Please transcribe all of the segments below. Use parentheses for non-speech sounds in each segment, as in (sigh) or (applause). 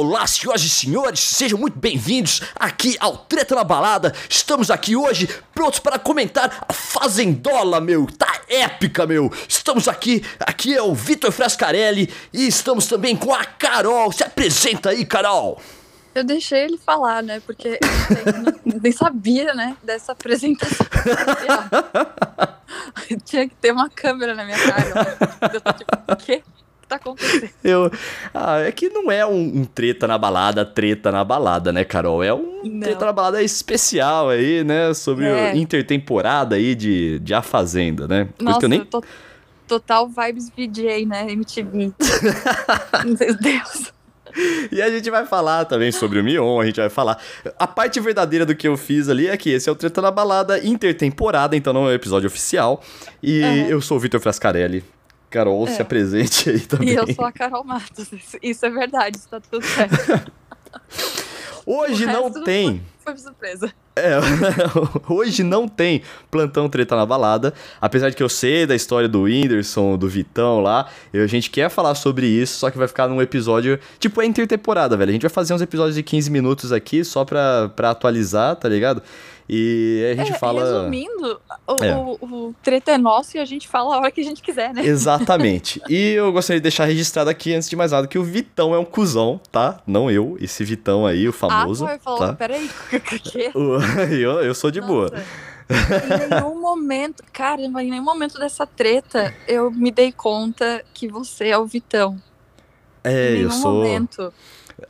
Olá, senhoras e senhores, sejam muito bem-vindos aqui ao Treta na Balada. Estamos aqui hoje prontos para comentar a Fazendola, meu. Tá épica, meu. Estamos aqui, aqui é o Vitor Frascarelli e estamos também com a Carol. Se apresenta aí, Carol. Eu deixei ele falar, né? Porque eu nem, nem sabia, né? Dessa apresentação. (laughs) Tinha que ter uma câmera na minha cara. Eu tô tipo, o quê? Tá acontecendo? (laughs) Eu, ah, é que não é um, um, treta na balada, treta na balada, né, Carol? É um não. treta na balada especial aí, né? Sobre é. intertemporada aí de, de A Fazenda, né? Nossa, eu nem... Tô, total vibes VJ, né? MTV. (laughs) Meu Deus. E a gente vai falar também sobre o Mion, a gente vai falar. A parte verdadeira do que eu fiz ali é que esse é o Treta na Balada intertemporada, então não é o episódio oficial. E uhum. eu sou o Vitor Frascarelli, Carol, é. se apresente aí também. E eu sou a Carol Matos. Isso é verdade, está tudo certo. (laughs) Hoje não tem. Foi surpresa. É, (laughs) hoje não tem plantão treta na balada. Apesar de que eu sei da história do Whindersson, do Vitão lá. a gente quer falar sobre isso, só que vai ficar num episódio. Tipo, é intertemporada, velho. A gente vai fazer uns episódios de 15 minutos aqui só pra, pra atualizar, tá ligado? E a gente é, fala. Resumindo, o, é. o, o treta é nosso e a gente fala a hora que a gente quiser, né? Exatamente. (laughs) e eu gostaria de deixar registrado aqui, antes de mais nada, que o Vitão é um cuzão, tá? Não eu, esse Vitão aí, o famoso. Ah, falou, tá? peraí, (laughs) o que? (laughs) eu, eu sou de Nossa. boa. Em nenhum momento, cara, em nenhum momento dessa treta eu me dei conta que você é o Vitão. É, eu sou. Momento.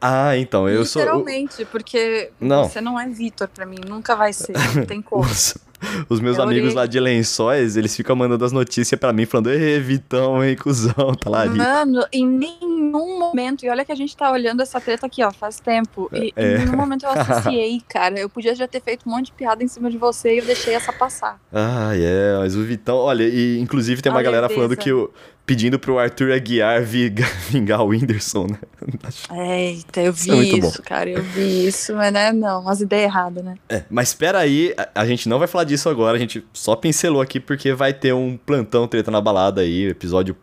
Ah, então, eu sou. Literalmente, porque não. você não é Vitor pra mim, nunca vai ser, não tem como. (laughs) Os, meus eu amigos lá de lençóis, eles ficam mandando as notícias pra mim, falando, ei, Vitão, hein, cuzão, tá lá. Mano, em nenhum momento, e olha que a gente tá olhando essa treta aqui, ó, faz tempo, e é. em nenhum momento eu associei, (laughs) cara, eu podia já ter feito um monte de piada em cima de você e eu deixei essa passar. Ah, é, yeah, mas o Vitão, olha, e inclusive tem uma a galera leveza. falando que o pedindo pro Arthur Aguiar (laughs) vingar o Whindersson, né? Eita, eu vi isso, é isso cara, eu vi isso, mas né, não, umas ideias erradas, né? É, mas espera aí, a, a, gente não vai falar disso agora, a gente só pincelou aqui porque vai ter um plantão treta na balada aí, episódio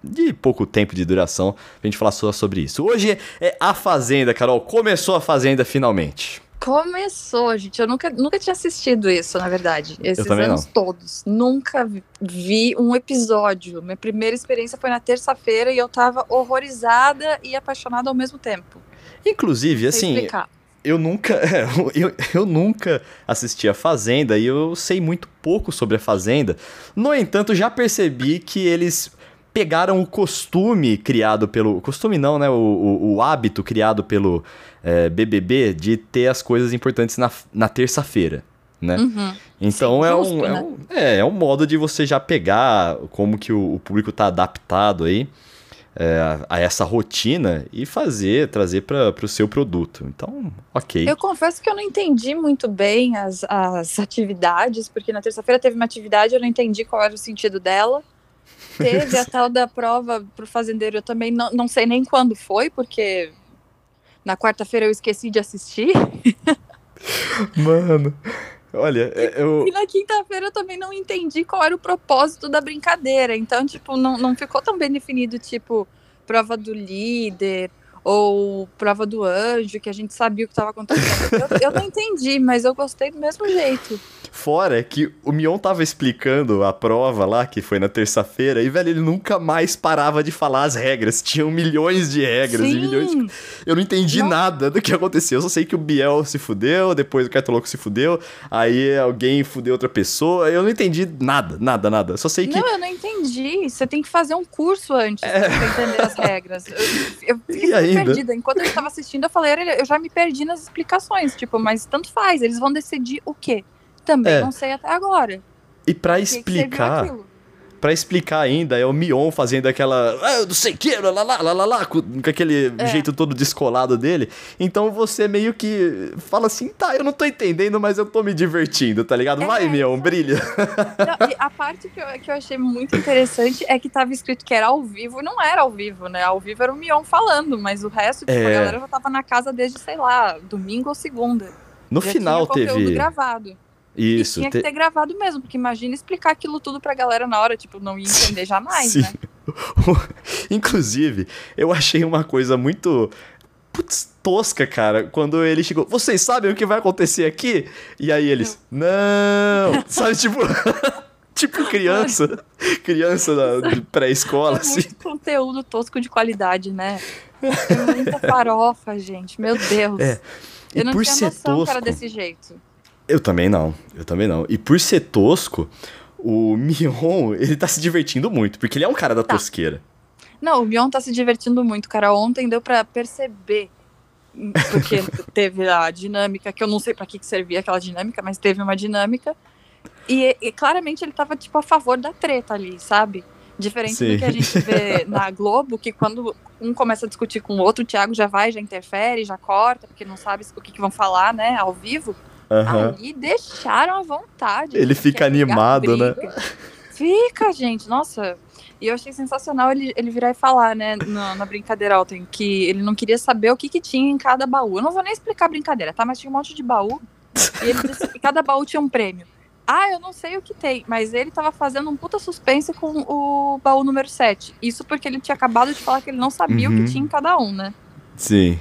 de pouco tempo de duração, pra gente falar só sobre isso. Hoje é A Fazenda, Carol, começou a Fazenda finalmente. Começou, gente. Eu nunca, nunca tinha assistido isso, na verdade. Esses anos não. todos. Nunca vi um episódio. Minha primeira experiência foi na terça-feira e eu tava horrorizada e apaixonada ao mesmo tempo. Inclusive, assim. Explicar. Eu nunca, (laughs) eu, eu nunca assisti a Fazenda e eu sei muito pouco sobre a Fazenda. No entanto, já percebi que eles pegaram o costume criado pelo. Costume não, né? O, o, o hábito criado pelo é, BBB de ter as coisas importantes na, na terça-feira. Né? Uhum. Então Sim, é, justo, um, né? é, um, é, é, um modo de você já pegar como que o, o público está adaptado aí é, a, essa rotina e fazer, trazer para o seu produto. Então, ok. Eu confesso que eu não entendi muito bem as, as atividades, porque na terça-feira teve uma atividade, eu não entendi qual era o sentido dela. Teve a tal da prova pro fazendeiro, eu também não, não sei nem quando foi, porque na quarta-feira eu esqueci de assistir. Mano, olha, é, eu. E na quinta-feira eu também não entendi qual era o propósito da brincadeira. Então, tipo, não, não ficou tão bem definido, tipo, prova do líder ou prova do anjo, que a gente sabia o que estava acontecendo. Eu, eu, não entendi, mas eu gostei do mesmo jeito. Fora que o Mion tava explicando a prova lá, que foi na terça-feira, e, velho, ele nunca mais parava de falar as regras. Tinham milhões de regras Sim. e milhões de... Eu não entendi não. nada do que aconteceu. Eu só sei que o Biel se fudeu, depois o Cartoloco se fudeu, aí alguém fudeu outra pessoa. Eu não entendi nada, nada, nada. Só sei que. Não, eu não entendi. Você tem que fazer um curso antes é... pra entender as regras. Eu, eu (laughs) perdida. Enquanto eu estava assistindo, eu falei, eu já me perdi nas explicações. Tipo, mas tanto faz, eles vão decidir o quê? Também é. não sei até agora. E para explicar para explicar ainda, é o Mion fazendo aquela. Ah, não sei que, lá, lá, lá, lá, lá, com, aquele é. jeito todo descolado dele. Então você meio que fala assim, tá, eu não tô entendendo, mas eu tô me divertindo, tá ligado? Vai, é, Mion, brilha. Não, a parte que eu, que eu achei muito interessante é que tava escrito que era ao vivo, não era ao vivo, né? Ao vivo era o Mion falando, mas o resto, tipo, é. a galera já tava na casa desde, sei lá, domingo ou segunda. No já final teve. gravado. Isso. E tinha que ter gravado mesmo, porque imagina explicar aquilo tudo pra galera na hora, tipo, não ia entender jamais, Sim. né? (laughs) Inclusive, eu achei uma coisa muito putz, tosca, cara, quando ele chegou. Vocês sabem o que vai acontecer aqui? E aí eles, não! (laughs) Sabe, tipo. (laughs) tipo criança. criança da pré-escola, é assim. conteúdo tosco de qualidade, né? É muita farofa, gente. Meu Deus. É. E eu não por tinha ser noção tosco, era desse jeito. Eu também não. Eu também não. E por ser tosco, o (laughs) Mion, ele tá se divertindo muito, porque ele é um cara da tá. tosqueira. Não, o Mion tá se divertindo muito, cara. Ontem deu para perceber porque (laughs) teve a dinâmica, que eu não sei para que, que servia aquela dinâmica, mas teve uma dinâmica. E, e, claramente ele tava, tipo, a favor da treta ali, sabe? Diferente Sim. do que a gente vê (laughs) na Globo, que quando um começa a discutir com o outro, o Thiago já vai, já interfere, já corta, porque não sabe o que, que vão falar, né, ao vivo. Uhum. Ali deixaram à vontade. Ele fica animado, né? Fica, gente. Nossa, e eu achei sensacional ele, ele virar e falar, né, na, na, brincadeira ontem, que ele não queria saber o que, que tinha em cada baú. Eu não vou nem explicar a brincadeira, tá? Mas tinha um monte de baú. E ele disse que cada baú tinha um prêmio. Ah, eu não sei o que tem, mas ele tava fazendo um puta suspense com o baú número 7. Isso porque ele tinha acabado de falar que ele não sabia uhum. o que uhum. tinha em cada um, né? Sim.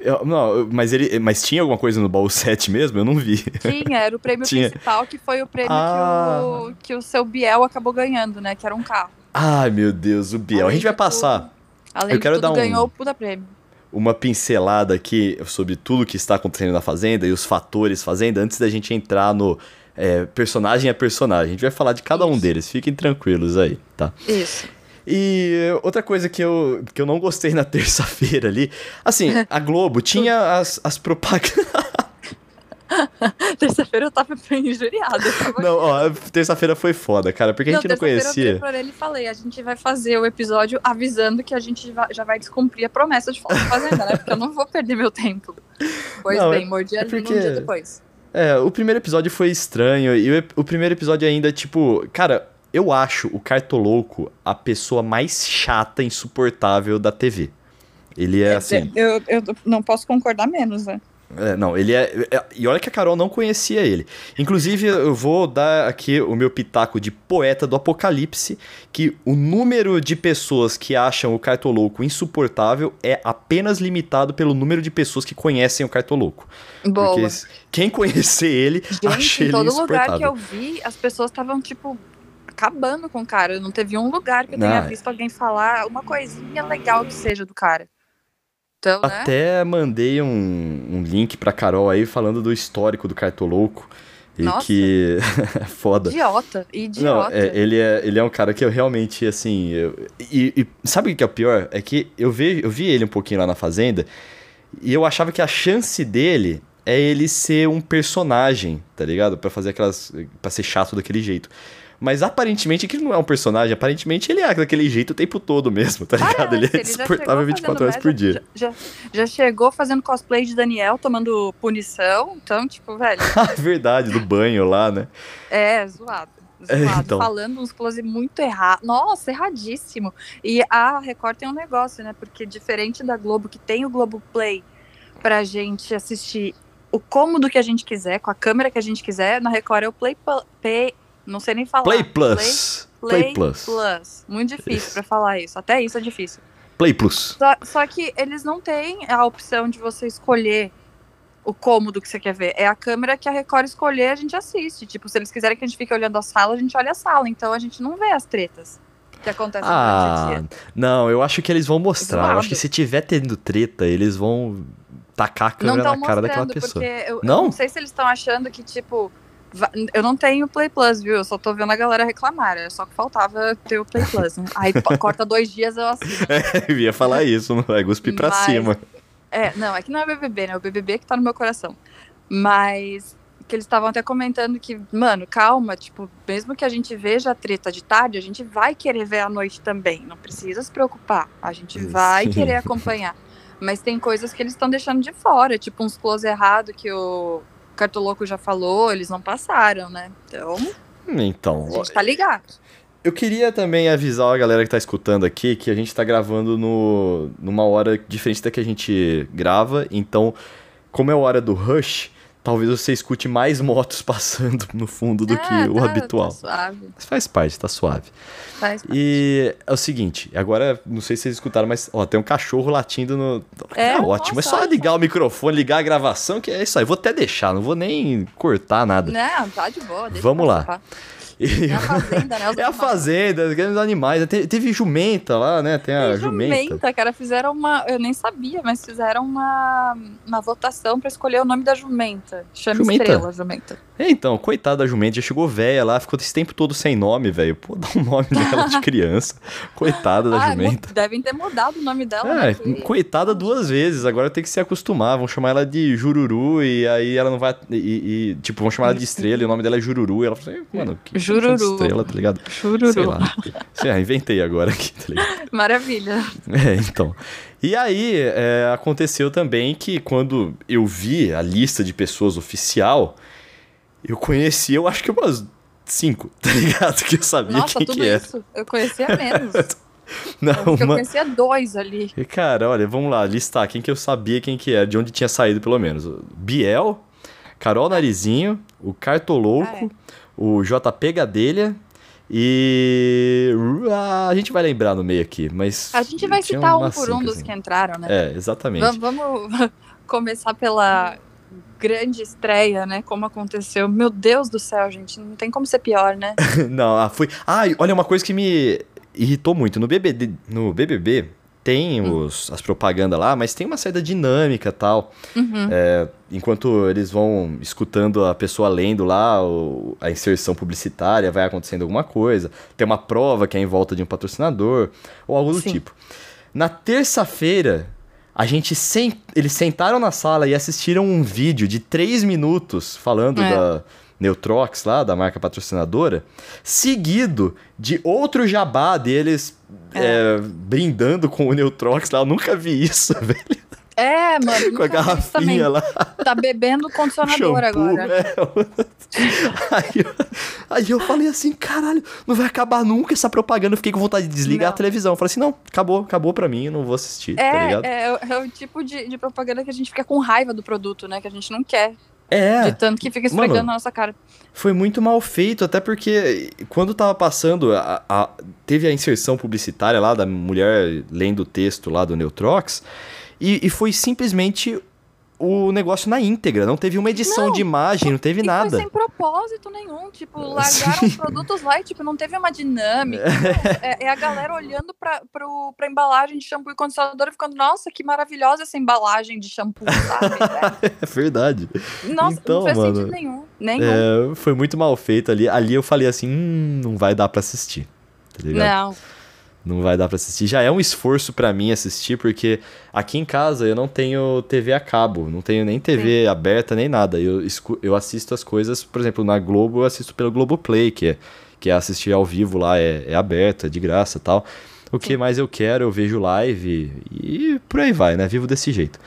Eu, não, mas ele, mas tinha alguma coisa no baú (laughs) 7 mesmo? Eu não vi. Tinha, era o prêmio tinha. principal, que foi o prêmio ah. que, o, que o seu Biel acabou ganhando, né? Que era um carro. Ai, meu Deus, o Biel. Além a gente vai passar. Tudo, além eu quero tudo, dar um, ganhou o puta prêmio. Uma pincelada aqui sobre tudo que está acontecendo na Fazenda e os fatores Fazenda, antes da gente entrar no é, personagem a personagem. A gente vai falar de cada Isso. um deles, fiquem tranquilos aí, tá? Isso. E outra coisa que eu, que eu não gostei na (laughs) terça-feira ali, assim, a Globo tinha (laughs) as, as propagandas. (laughs) terça-feira eu tava injuriada. Não, ó, terça-feira foi foda, cara, porque não, a gente não conhecia. Eu ele e falei, a gente vai fazer o episódio avisando que a gente já vai descumprir a promessa de Fazenda, né? Porque eu não vou perder meu tempo. Pois não, bem, mordi é porque... um dia depois. É, o primeiro episódio foi estranho, e o, o primeiro episódio ainda, tipo, cara, eu acho o Cartolouco a pessoa mais chata, insuportável da TV. Ele é, é assim. Eu, eu não posso concordar menos, né? É, não, ele é, é, E olha que a Carol não conhecia ele. Inclusive, eu vou dar aqui o meu pitaco de poeta do apocalipse: que o número de pessoas que acham o Cartolouco insuportável é apenas limitado pelo número de pessoas que conhecem o Cartolouco. Boa. Porque quem conhecer ele, Gente, acha ele insuportável. Em todo lugar que eu vi, as pessoas estavam, tipo, acabando com o cara. Não teve um lugar que eu tenha visto alguém falar uma coisinha legal que seja do cara. Então, né? Até mandei um, um link pra Carol aí falando do histórico do Cartolouco. E Nossa. que. (laughs) Foda. Idiota. Idiota. Não, é, ele, é, ele é um cara que eu realmente, assim. Eu, e, e, sabe o que é o pior? É que eu vi, eu vi ele um pouquinho lá na Fazenda. E eu achava que a chance dele é ele ser um personagem, tá ligado? para fazer aquelas. para ser chato daquele jeito. Mas aparentemente aquilo não é um personagem, aparentemente ele é daquele jeito o tempo todo mesmo, tá ligado? Parece, ele é insuportável 24 horas por dia. Já, já, chegou fazendo cosplay de Daniel, tomando punição, então, tipo, velho. Ah, (laughs) verdade, do banho lá, né? É, zoado. É, zoado, é, então. falando uns close muito errado. Nossa, erradíssimo. E a Record tem um negócio, né? Porque diferente da Globo, que tem o Globo Play pra gente assistir o cômodo que a gente quiser, com a câmera que a gente quiser, na Record é o Play, Play, não sei nem falar. Play Plus. Play, Play Plus. Plus. Muito difícil para falar isso. Até isso é difícil. Play Plus. Só, só, que eles não têm a opção de você escolher o cômodo que você quer ver. É a câmera que a Record escolher, a gente assiste. Tipo, se eles quiserem que a gente fique olhando a sala, a gente olha a sala. Então a gente não vê as tretas que acontecem ah, Não, eu acho que eles vão mostrar. Eu acho que se tiver tendo treta, eles vão tacar a câmera na cara daquela pessoa. Eu, não? Eu não sei se eles estão achando que, tipo, eu não tenho Play Plus, viu? Eu só tô vendo a galera reclamar. É só que faltava ter o Play Plus. Né? (laughs) Aí corta dois dias eu assino. É, eu ia falar isso, não vai cuspir pra Mas, cima. É, não, é que não é BBB, né? O BBB que tá no meu coração. Mas que eles estavam até comentando que, mano, calma, tipo, mesmo que a gente veja a treta de tarde, a gente vai querer ver à noite também. Não precisa se preocupar. A gente vai querer (laughs) acompanhar. Mas tem coisas que eles estão deixando de fora, tipo uns close errado que o Cartoloco já falou, eles não passaram, né? Então. Então. A gente tá ligado. Eu queria também avisar a galera que tá escutando aqui que a gente tá gravando no, numa hora diferente da que a gente grava. Então, como é a hora do Rush, talvez você escute mais (laughs) motos passando no fundo do é, que o tá, habitual. Tá suave. Mas faz parte, tá suave. Faz parte. E é o seguinte, agora, não sei se vocês escutaram, mas ó, tem um cachorro latindo no. É, ah, ótimo. Nossa, é só ligar o microfone, ligar a gravação, que é isso aí. Vou até deixar, não vou nem cortar nada. Não, tá de boa. Vamos lá. É a (laughs) fazenda, né? Os é a fazenda, os animais. Te, teve jumenta lá, né? Tem a jumenta. Jumenta, cara. Fizeram uma. Eu nem sabia, mas fizeram uma, uma votação para escolher o nome da jumenta. Chama jumenta. Estrela, jumenta. É, então, coitada da jumenta, já chegou velha lá, ficou esse tempo todo sem nome, velho. Pô, dá um nome dela de (laughs) criança. Coitada da ah, jumenta. Devem ter mudado o nome dela. É, né? coitada duas vezes. Agora tem que se acostumar. Vão chamar ela de Jururu e aí ela não vai. E, e tipo, vão chamar ela de estrela e o nome dela é Jururu. E ela fala assim, mano, que Jururu. Estrela, tá ligado? Jururu. Sei lá. Sei lá, inventei agora aqui, tá ligado? Maravilha. É, então. E aí, é, aconteceu também que quando eu vi a lista de pessoas oficial, eu conheci, eu acho que umas cinco, (laughs) tá ligado? Que eu sabia Nossa, quem que era. Isso. Eu conhecia menos. (laughs) Não, eu, uma... eu conhecia dois ali. Cara, olha, vamos lá, listar quem que eu sabia quem que era, de onde tinha saído pelo menos. Biel, Carol Narizinho, o Cartolouco, ah, é o JP Gadelha e a gente vai lembrar no meio aqui, mas. A gente vai citar um por um dos assim. que entraram, né? É, exatamente. vamos (laughs) começar pela grande estreia, né? Como aconteceu. Meu Deus do céu, gente, não tem como ser pior, né? (laughs) não, foi. Ah, olha, uma coisa que me irritou muito. No BBB, no BBB tem uhum. os, as propagandas lá, mas tem uma certa dinâmica tal. Uhum. É, enquanto eles vão escutando a pessoa lendo lá o, a inserção publicitária, vai acontecendo alguma coisa. Tem uma prova que é em volta de um patrocinador, ou algo do Sim. tipo. Na terça-feira, a gente sem, eles sentaram na sala e assistiram um vídeo de três minutos falando é. da Neutrox lá, da marca patrocinadora, seguido de outro jabá deles é. É, brindando com o Neutrox lá. Eu nunca vi isso, (laughs) velho. É, mano. Com a garrafinha lá. Tá bebendo condicionador Shampoo, agora. É. Aí, eu, aí, eu falei assim, caralho, não vai acabar nunca essa propaganda. Eu fiquei com vontade de desligar não. a televisão. Eu falei assim, não, acabou, acabou pra mim, eu não vou assistir, tá é, tá ligado? É, é o tipo de, de propaganda que a gente fica com raiva do produto, né? Que a gente não quer. É. De tanto que fica esfregando Mano, na nossa cara. Foi muito mal feito, até porque quando tava passando, a, a, teve a inserção publicitária lá da mulher lendo o texto lá do Neutrox, e, e foi simplesmente o negócio na íntegra, não teve uma edição não, de imagem, não teve nada. Foi sem propósito nenhum, tipo, (laughs) largaram os produtos lá e, tipo, não teve uma dinâmica. (laughs) É, é, a galera olhando pra, pro, pra embalagem de shampoo e condicionador e ficando, nossa, que maravilhosa essa embalagem de shampoo, sabe? (laughs) é verdade. Nossa, então, não fez mano, sentido nenhum. nenhum. É, foi muito mal feito ali. Ali eu falei assim, hum, não vai dar pra assistir. Tá ligado? Não. Não vai dar para assistir. Já é um esforço para mim assistir, porque aqui em casa eu não tenho TV a cabo, não tenho nem TV Sim. aberta nem nada. Eu, eu assisto as coisas, por exemplo, na Globo eu assisto pelo Globoplay, que é, que é assistir ao vivo lá, é, é aberto, é de graça tal. O que mais eu quero, eu vejo live e por aí vai, né? Vivo desse jeito.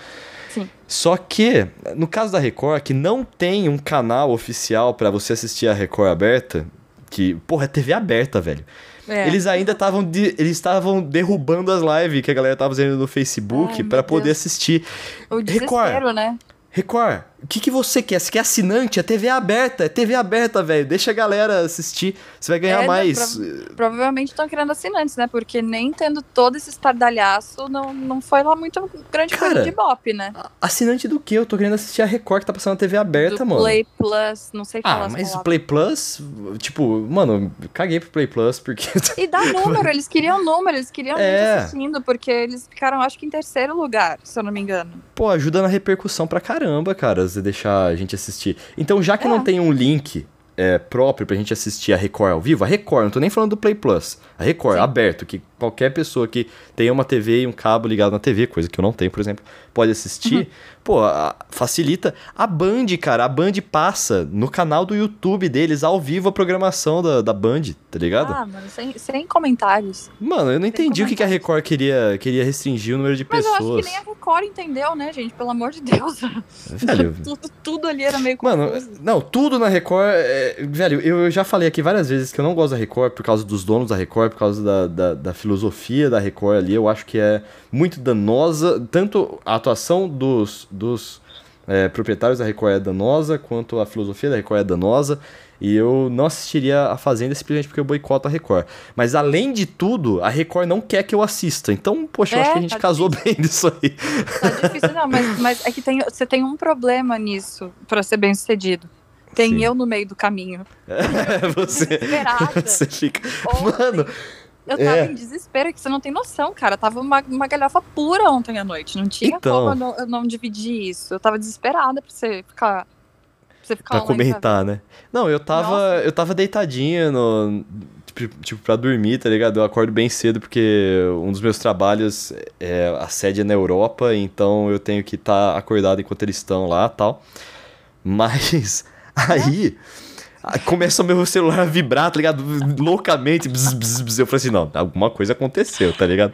Sim. Só que, no caso da Record, que não tem um canal oficial para você assistir a Record aberta, que, porra, é TV aberta, velho. É. Eles ainda estavam de, eles estavam derrubando as lives que a galera tava fazendo no Facebook para poder assistir. O desespero, Record, né? Record, o que, que você quer? Você quer assinante? É TV aberta, é TV aberta, velho. Deixa a galera assistir, você vai ganhar é, mais. Prova provavelmente estão querendo assinantes, né? Porque nem tendo todo esse estardalhaço, não, não foi lá muito grande Cara, coisa de bop, né? Assinante do que? Eu tô querendo assistir a Record que tá passando na TV aberta, do mano. Play Plus, não sei falar. Ah, mas o Play Plus, tipo, mano, caguei pro Play Plus porque. (laughs) E dá número, eles queriam número, eles queriam é. assistindo, porque eles ficaram, acho que em terceiro lugar, se eu não me engano. Pô, ajuda na repercussão pra caramba, cara, você deixar a gente assistir. Então, já que é. não tem um link é, próprio pra gente assistir a Record ao vivo, a Record, não tô nem falando do Play Plus, a Record, Sim. aberto, que qualquer pessoa que tenha uma TV e um cabo ligado na TV, coisa que eu não tenho, por exemplo, pode assistir. Uhum. Pô, a, facilita. A Band, cara, a Band passa no canal do YouTube deles ao vivo a programação da, da Band, tá ligado? Ah, mano, sem, sem comentários. Mano, eu não sem entendi o que, que a Record queria, queria restringir o número de Mas pessoas. Mas eu acho que nem a Record entendeu, né, gente? Pelo amor de Deus. Velho. (laughs) tudo, tudo ali era meio Mano, não, tudo na Record. É, velho, eu, já falei aqui várias vezes que eu não gosto da Record por causa dos donos da Record, por causa da, da, da filosofia da Record ali. Eu acho que é muito danosa, tanto a atuação dos, dos é, proprietários da Record é danosa, quanto a filosofia da Record é danosa. E eu não assistiria a Fazenda simplesmente porque eu boicoto a Record. Mas além de tudo, a Record não quer que eu assista. Então, poxa, eu acho que a gente tá casou difícil. bem (laughs) nisso aí. Tá difícil, não, mas, mas é que tem, você tem um problema nisso para ser bem sucedido. Tem Sim. eu no meio do caminho. É, (laughs) você, você fica. Ontem, Mano. Eu tava é. em desespero, que você não tem noção, cara. Tava uma, uma galhofa pura ontem à noite. Não tinha então, como eu não, eu não dividir isso. Eu tava desesperada pra você ficar você ficar pra comentar, né? Não, eu tava, eu tava deitadinha no. Tipo, tipo, pra dormir, tá ligado? Eu acordo bem cedo porque um dos meus trabalhos é a sede é na Europa, então eu tenho que estar tá acordado enquanto eles estão lá tal. Mas (laughs) aí começa o meu celular a vibrar, tá ligado? Loucamente. Bzz, bzz, bzz. Eu falei assim: não, alguma coisa aconteceu, tá ligado?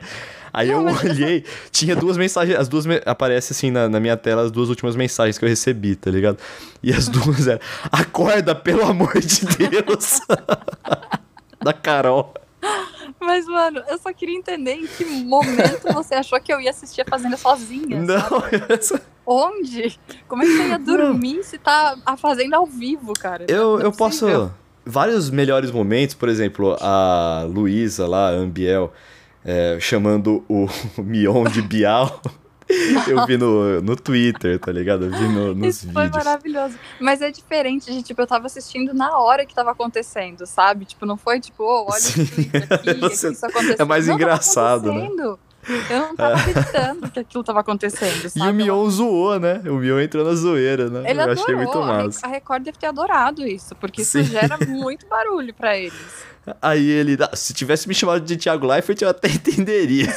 Aí eu olhei, tinha duas mensagens, as duas me... aparece assim na, na, minha tela as duas últimas mensagens que eu recebi, tá ligado? E as (laughs) duas eram: "Acorda, pelo amor de Deus". (laughs) da Carol. Mas, mano, eu só queria entender em que momento você achou que eu ia assistir a Fazenda sozinha. Não, essa... (laughs) Onde? Como é que você ia dormir não. se tá a Fazenda ao vivo, cara? Eu, é eu posso. Vários melhores momentos, por exemplo, a Luísa lá, a Ambiel é, chamando o (laughs) Mion de Bial. Eu vi no, no Twitter, tá ligado? Eu vi no, nos Isso vídeos. foi maravilhoso. Mas é diferente de, tipo, eu tava assistindo na hora que tava acontecendo, sabe? Tipo, não foi tipo, oh, olha Sim. clipe aqui, (laughs) Você... isso aconteceu. É mais não, engraçado, né? Eu não tava acreditando que aquilo tava acontecendo, sabe? E o Mion zoou, né? O Mion entrou na zoeira, né? Ele eu adorou. achei muito massa. A Record deve ter adorado isso, porque Sim. isso gera muito barulho para eles. Aí ele, se tivesse me chamado de Thiago Leifert, eu até (laughs) entenderia.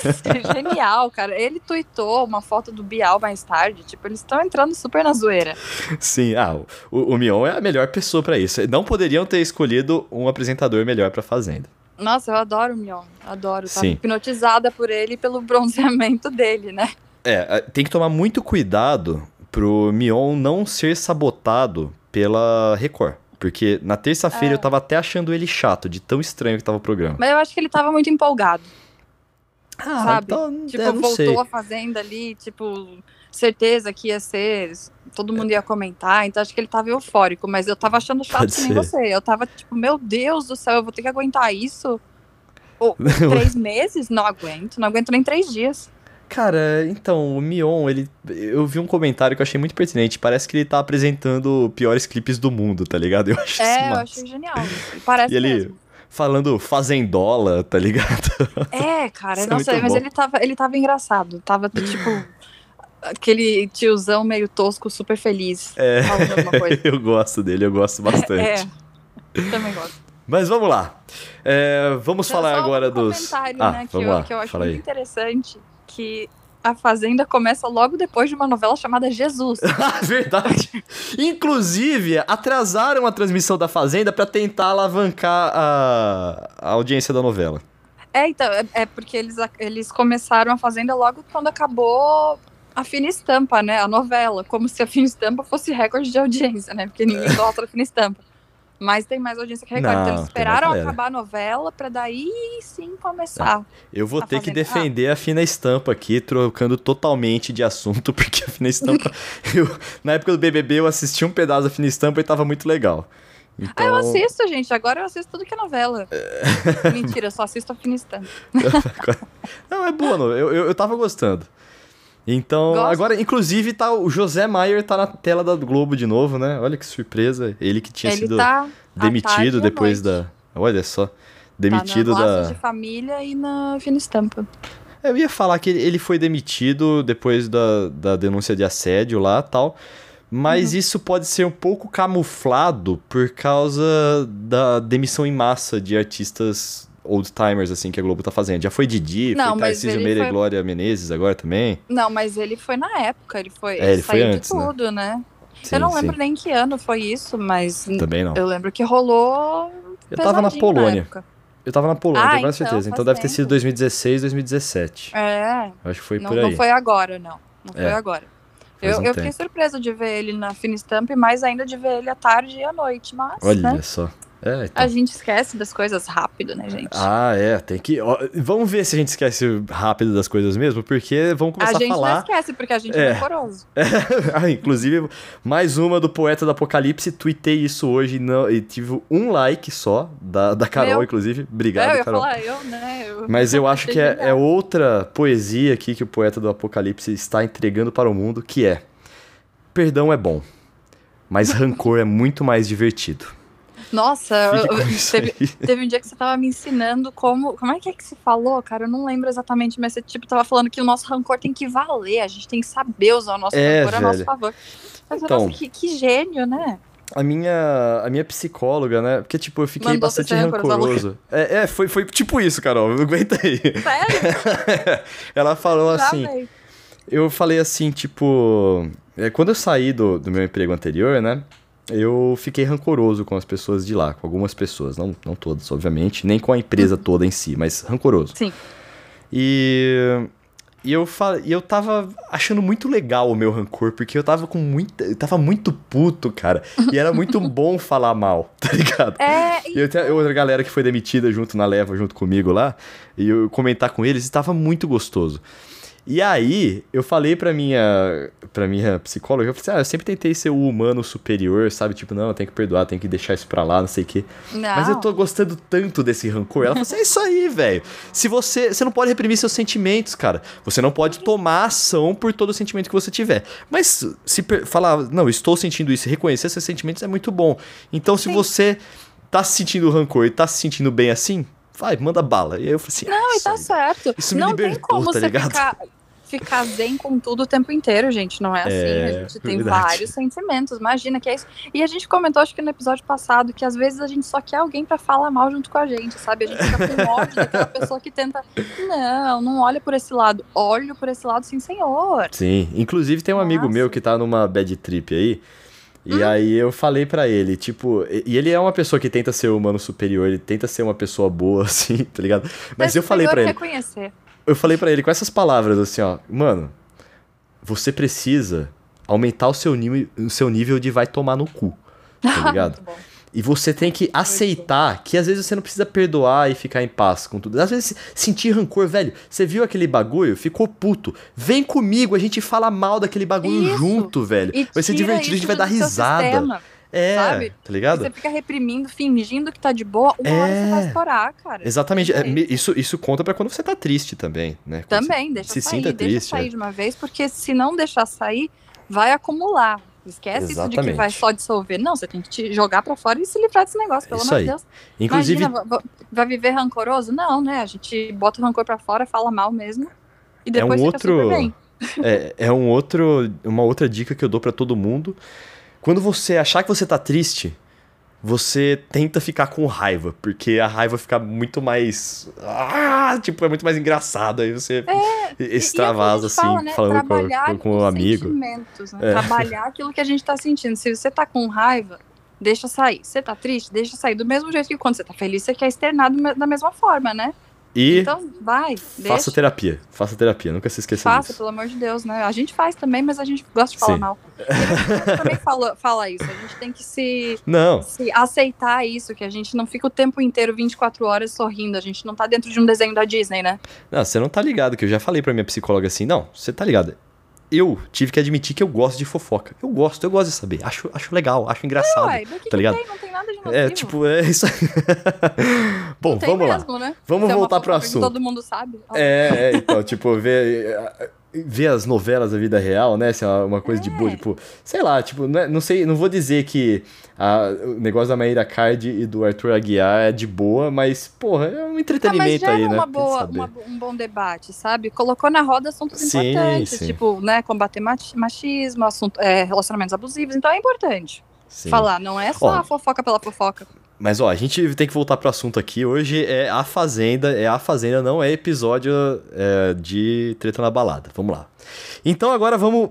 Genial, cara. Ele tweetou uma foto do Bial mais tarde. Tipo, eles estão entrando super na zoeira. Sim, ah, o, o Mion é a melhor pessoa para isso. Não poderiam ter escolhido um apresentador melhor pra Fazenda. Nossa, eu adoro o Mion. Adoro. Tava Sim. hipnotizada por ele e pelo bronzeamento dele, né? É, tem que tomar muito cuidado pro Mion não ser sabotado pela Record. Porque na terça-feira é. eu tava até achando ele chato, de tão estranho que tava o programa. Mas eu acho que ele tava muito empolgado. Ah, sabe? Então, tipo, é, voltou sei. a fazenda ali, tipo, certeza que ia ser, todo mundo ia comentar, então acho que ele tava eufórico, mas eu tava achando chato Pode que nem você. Eu tava tipo, meu Deus do céu, eu vou ter que aguentar isso? Oh, (laughs) três meses? Não aguento, não aguento nem três dias. Cara, então, o Mion, ele. Eu vi um comentário que eu achei muito pertinente. Parece que ele tá apresentando piores clipes do mundo, tá ligado? Eu acho É, eu achei genial. Parece e ele mesmo. falando fazendola, tá ligado? (laughs) É, cara, não sei, mas ele tava, ele tava engraçado. Tava, tipo. aquele tiozão meio tosco, super feliz. É, (laughs) eu gosto dele, eu gosto bastante. É, é. também gosto. Mas vamos lá. É, vamos falar agora um dos. comentário, ah, né, que, eu, que eu acho muito interessante que a Fazenda começa logo depois de uma novela chamada Jesus. (laughs) Verdade. Inclusive, atrasaram a transmissão da Fazenda para tentar alavancar a, a, audiência da novela. É, então, é, é, porque eles, eles começaram a Fazenda logo quando acabou a Fina Estampa, né? A novela. Como se a Fina Estampa fosse recorde de audiência, né? Porque ninguém (laughs) gosta da Fina Estampa. Mas tem mais audiência que Record. Não, então eles esperaram acabar a novela para daí sim começar. Eu vou ter que defender ah. a Fina Estampa aqui, trocando totalmente de assunto, (laughs) porque a Fina Estampa. eu, na época do BBB eu assisti um pedaço da Fina Estampa e tava muito legal. Então... Ah, eu assisto, gente. Agora eu assisto tudo que é novela. É. Mentira, eu só assisto a Fina Estampa. (laughs) não, é boa. Eu, eu, eu tava gostando. Então, Gosto. agora, inclusive, tá, o José Maier tá na tela da Globo de novo, né? Olha que surpresa. Ele que tinha Ele sido tá demitido depois da. Olha só. Demitido tá da. de família e na Fina Estampa. Eu ia falar que ele foi demitido depois da, da denúncia de assédio lá tal. Mas uhum. isso pode ser um pouco camuflado por causa da demissão em massa de artistas old timers, assim, que a Globo tá fazendo. Já foi Didi, não, foi Tarcísio Meira foi... e Glória Menezes agora também? Não, mas ele foi na época, ele foi. É, ele foi antes, de né? tudo, né? né? Sim, eu não lembro sim. nem que ano foi isso, mas. Também não. Eu lembro que rolou. Eu tava na Polônia. Na eu tava na Polônia, ah, tenho então, certeza. Então deve ter sido 2016, 2017. É. Acho que foi não, por aí. Não foi agora, não. Não é. foi agora. eu, um eu fiquei surpresa de ver ele na Fina Stamp e mais ainda de ver ele à tarde e à noite, mas. Olha né? só. É, então. A gente esquece das coisas rápido, né, gente? Ah, é, tem que. Ó, vamos ver se a gente esquece rápido das coisas mesmo, porque vamos começar a, falar. A gente não esquece, porque a gente é, é decoroso. (laughs) Ah, inclusive, mais uma do Poeta do Apocalipse, tuitei isso hoje não, e tive um like só, da, da Carol, Meu. inclusive. Obrigado, é, eu Carol. Falar, eu, né, eu, Mas eu acho que é, (laughs) é outra poesia aqui que o Poeta do Apocalipse está entregando para o mundo, que é: Perdão é bom, mas rancor é muito mais divertido. Nossa, eu, teve, teve, um dia que você tava me ensinando como. Como é que é que se falou, cara? Eu não lembro exatamente, mas você tipo, tava falando que o nosso rancor tem que valer, a gente tem que saber usar o nosso é, rancor velho. a nosso favor. Mas, então, nossa, que, que gênio, né? a minha, a minha psicóloga, né? Porque, tipo, eu fiquei Mandou bastante rancoroso. É, é, foi, foi tipo isso, Carol. Aguenta aí. Sério? (laughs) Ela falou Já assim. Veio. Eu falei assim, tipo. É, quando eu saí do, do meu emprego anterior, né? Eu fiquei rancoroso com as pessoas de lá, com algumas pessoas, não, não todas, obviamente, nem com a empresa uhum. toda em si, mas rancoroso. Sim. E, e eu, e eu tava achando muito legal o meu rancor, porque eu tava com muita. Eu tava muito puto, cara. E era muito (laughs) bom falar mal, (laughs) tá ligado? É. E eu tenho outra galera que foi demitida junto na leva, junto comigo lá, e eu comentar com eles, e tava muito gostoso. E aí, eu falei pra minha, pra minha psicóloga, eu falei assim, ah, eu sempre tentei ser o humano superior, sabe? Tipo, não, eu tenho que perdoar, tenho que deixar isso pra lá, não sei o quê. Não. Mas eu tô gostando tanto desse rancor. Ela falou assim, é isso aí, velho. Se você... Você não pode reprimir seus sentimentos, cara. Você não pode tomar ação por todo o sentimento que você tiver. Mas se falar, não, estou sentindo isso, reconhecer seus sentimentos é muito bom. Então, se Sim. você tá se sentindo rancor e tá se sentindo bem assim, vai, manda bala. E aí eu falei assim, não, ah, e tá certo. Isso me não libertou, tem como tá ligado? Ficar, ficar zen com tudo o tempo inteiro, gente. Não é assim. É, a gente tem verdade. vários sentimentos. Imagina que é isso. E a gente comentou, acho que no episódio passado, que às vezes a gente só quer alguém para falar mal junto com a gente, sabe? A gente fica com ódio daquela (laughs) pessoa que tenta. Não, não olha por esse lado. Olho por esse lado, sim, senhor. Sim. Inclusive tem um Nossa. amigo meu que tá numa bad trip aí. E hum. aí eu falei para ele, tipo, e ele é uma pessoa que tenta ser humano superior, ele tenta ser uma pessoa boa, (laughs) assim, tá ligado? Mas eu falei para ele. Reconhecer. Eu falei para ele com essas palavras, assim, ó, mano, você precisa aumentar o seu nível, o seu nível de vai tomar no cu, tá (laughs) ligado? E você tem que aceitar que às vezes você não precisa perdoar e ficar em paz com tudo. Às vezes sentir rancor, velho. Você viu aquele bagulho? Ficou puto. Vem comigo, a gente fala mal daquele bagulho isso. junto, velho. E vai ser divertido, a gente vai dar risada. Sistema, é, sabe? tá ligado? Você fica reprimindo, fingindo que tá de boa, uma é... hora você vai estourar, cara. Exatamente. É, isso, isso conta para quando você tá triste também, né? Quando também, deixa se sair, sinta deixa triste, sair é. de uma vez, porque se não deixar sair, vai acumular. Esquece Exatamente. isso de que vai só dissolver. Não, você tem que te jogar para fora e se livrar desse negócio, pelo amor de Deus. Inclusive. Imagina, vai viver rancoroso? Não, né? A gente bota o rancor para fora, fala mal mesmo. E depois é um outro. (laughs) É, é um outro, uma outra dica que eu dou para todo mundo. Quando você achar que você tá triste, você tenta ficar com raiva, porque a raiva fica muito mais. Ah, tipo, é muito mais engraçado. Aí você é, extravasa, assim, fala, né? falando Trabalhar com, com, com um amigo. Né? É. Trabalhar aquilo que a gente tá sentindo. Se você tá com raiva, deixa sair. Você tá triste, deixa sair. Do mesmo jeito que quando você tá feliz, você quer externar da mesma forma, né? E então, vai, faça deixa. terapia. Faça terapia, nunca se esqueça faça, disso. pelo amor de Deus, né? A gente faz também, mas a gente gosta de falar Sim. mal. E a também (laughs) fala, fala isso. A gente tem que se, não. se aceitar isso, que a gente não fica o tempo inteiro, 24 horas, sorrindo. A gente não tá dentro de um desenho da Disney, né? Não, você não tá ligado, que eu já falei pra minha psicóloga assim, não, você tá ligado eu tive que admitir que eu gosto de fofoca. Eu gosto, eu gosto de saber. Acho, acho legal, acho engraçado. É, que tá ligado? Tem? Não tem nada de nocivo. É, tipo, é isso aí. (laughs) Bom, vamos mesmo, lá. Né? Vamos Se voltar é pro assunto. todo mundo sabe. É, é, então, tipo, ver ver as novelas da vida real, né? Se é uma coisa é. de boa, tipo, sei lá, tipo, não, é, não, sei, não vou dizer que a, o negócio da Maíra Card e do Arthur Aguiar é de boa, mas, porra, é um entretenimento ah, aí, né? Uma boa, uma, um bom debate, sabe? Colocou na roda assuntos sim, importantes, sim. tipo, né, combater machismo, assunto, é, relacionamentos abusivos, então é importante. Sim. Falar, não é só Ó, a fofoca pela fofoca. Mas ó, a gente tem que voltar pro assunto aqui. Hoje é a Fazenda, é a Fazenda, não é episódio é, de Treta na Balada. Vamos lá. Então agora vamos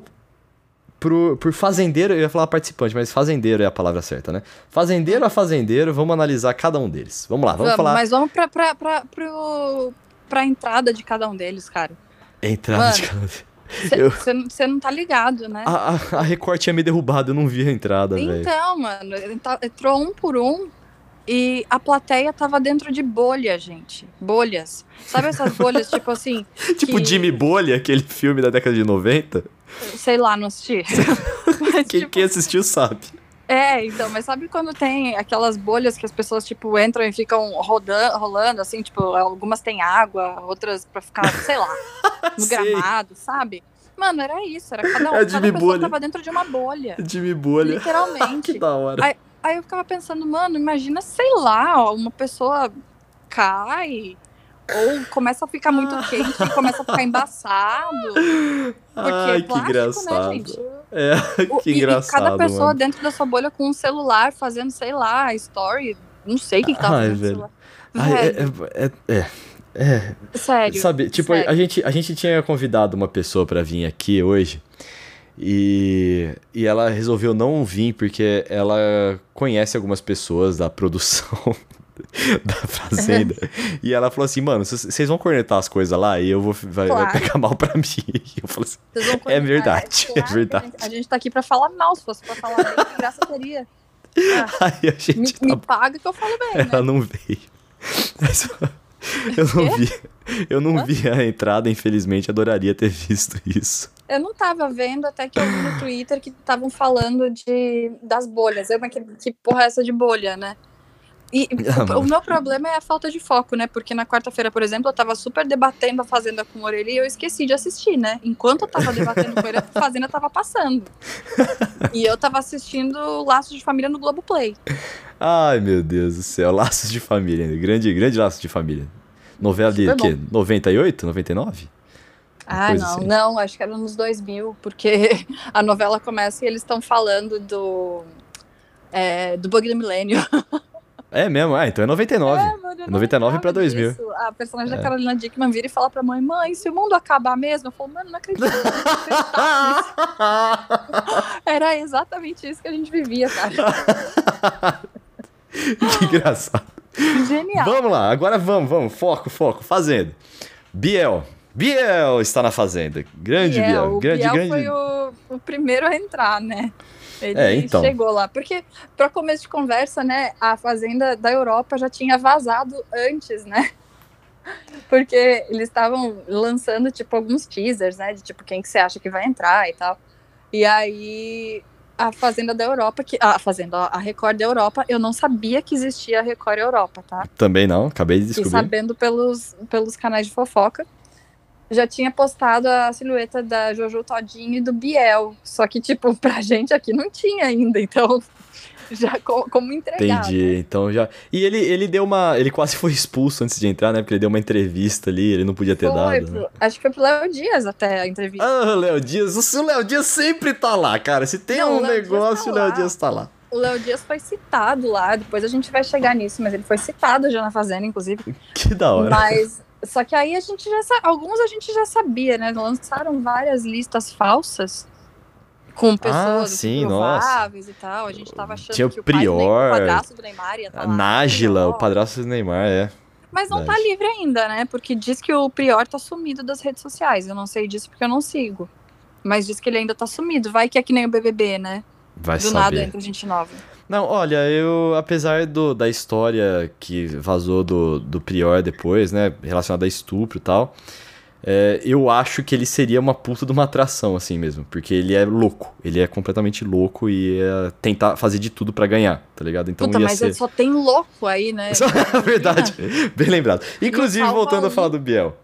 pro, por fazendeiro, eu ia falar participante, mas fazendeiro é a palavra certa, né? Fazendeiro a fazendeiro, vamos analisar cada um deles. Vamos lá, vamos, vamos falar. Mas vamos pra, pra, pra, pro, pra entrada de cada um deles, cara. Entrada Mano, de cada um deles. Você eu... não tá ligado, né? A, a, a Record tinha me derrubado, eu não vi a entrada, velho. Então, véio. mano, entrou um por um E a plateia tava dentro de bolha, gente. Bolhas. Sabe essas bolhas, tipo assim. (laughs) tipo que... Jimmy Bolha, aquele filme da década de 90? Sei lá, não assisti. (laughs) mas, quem, tipo... quem assistiu sabe. É, então, mas sabe quando tem aquelas bolhas que as pessoas, tipo, entram e ficam rodando, rolando, assim, tipo, algumas têm água, outras pra ficar, sei lá, (laughs) no gramado, sabe? Mano, era isso, era cada um, é cada pessoa bolha. tava dentro de uma bolha. Jimmy Bolha. Literalmente. que da hora. Aí, aí eu ficava pensando, mano, imagina, sei lá, uma pessoa cai ou começa a ficar muito quente e começa a ficar embaçado. Porque Ai, é plástico, que né, engraçado. Né, gente? É, (laughs) que e, engraçado. E cada pessoa mano. dentro da sua bolha com um celular fazendo, sei lá, story. Não sei o que, que tava Ai, fazendo. Velho. Ai, é, é, é, é, Sério. Sabe, tipo, sério. A, gente, a gente tinha convidado uma pessoa para vir aqui hoje. E, e ela resolveu não vir porque ela conhece algumas pessoas da produção (laughs) da fazenda. e ela falou assim, mano, vocês vão cornetar as coisas lá e eu vou vai, claro. vai pegar mal pra (laughs) mim. E eu falei assim, é verdade, é, claro, é verdade. A gente, tá aqui pra falar mal, se fosse pra falar bem, que graça teria. Ah, Aí a gente me, tá... me, paga que eu falo bem, né? Ela não veio. Mas, (laughs) eu não vi. Eu não vi a entrada, infelizmente, adoraria ter visto isso. Eu não tava vendo até que eu vi no Twitter que estavam falando de das bolhas. Eu, que, que porra é essa de bolha, né? E (laughs) ah, o, meu problema é a falta de foco, né? Porque na quarta-feira, por exemplo, eu tava super debatendo a Fazenda com o Orelha e eu esqueci de assistir, né? Enquanto eu tava debatendo com ele, a Fazenda tava passando. e eu tava assistindo Laços de Família no Globoplay. Ai, meu Deus do céu. Laços de Família. Grande, grande Laços de Família. Novela de quê? 98, 99? Ah, não, assim. não, acho que era nos 2000, porque (laughs) a novela começa e eles estão falando do, é, do bug do milênio. (laughs) É mesmo? Ah, então é 99. É, mano, 99 pra 2000. Disso. A personagem é. da Carolina Dickman vira e fala pra mãe: Mãe, se o mundo acabar mesmo, eu falo, mano, não acredito. (laughs) Era exatamente isso que a gente vivia, cara. que engraçado. Genial. Vamos lá, agora vamos, vamos. Foco, foco. Fazenda. Biel. Biel está na Fazenda. Grande Biel. Biel. O grande, Biel grande... foi o, o primeiro a entrar, né? Ele é, então. chegou lá. Porque, para começo de conversa, né, a Fazenda da Europa já tinha vazado antes, né? (laughs) Porque eles estavam lançando, tipo, alguns teasers, né? De, tipo, quem que você acha que vai entrar e tal. E aí, a Fazenda da Europa, que, a Fazenda, a Record da Europa, eu não sabia que existia a Record Europa, tá? Também não, acabei de descobrir. E sabendo pelos, pelos canais de fofoca já tinha postado a silhueta da Jojo Todinho e do Biel. Só que, tipo, (laughs) pra gente aqui não tinha ainda, então. (laughs) Já como entregar. Entendi. Né? Então já. E ele, ele deu uma. Ele quase foi expulso antes de entrar, né? Porque ele deu uma entrevista ali, ele não podia ter foi, dado. Né? Acho que foi pro Léo Dias até a entrevista. Ah, Léo Dias. O Léo Dias sempre tá lá, cara. Se tem não, um negócio, tá o Léo Dias tá lá. O Léo Dias foi citado lá, depois a gente vai chegar nisso, mas ele foi citado já na Fazenda, inclusive. Que da hora. Mas só que aí a gente já alguns a gente já sabia, né? Lançaram várias listas falsas com pessoas ah, sim, prováveis e tal. A gente tava achando Tinha que o Prior, o padrasto do Neymar ia estar tá lá. Nájila, o padrasto do Neymar, é. Mas não Verdade. tá livre ainda, né? Porque diz que o Prior tá sumido das redes sociais. Eu não sei disso porque eu não sigo. Mas diz que ele ainda tá sumido. Vai que é que nem o BBB, né? Vai do saber. nada entra gente nova. Não, olha, eu, apesar do, da história que vazou do, do Prior depois, né, relacionada a estupro e tal, é, eu acho que ele seria uma puta de uma atração, assim mesmo, porque ele é louco, ele é completamente louco e ia tentar fazer de tudo para ganhar, tá ligado? Então puta, ia mas ser... só tem louco aí, né? (laughs) Verdade, (laughs) bem lembrado. Inclusive, voltando a falar do Biel,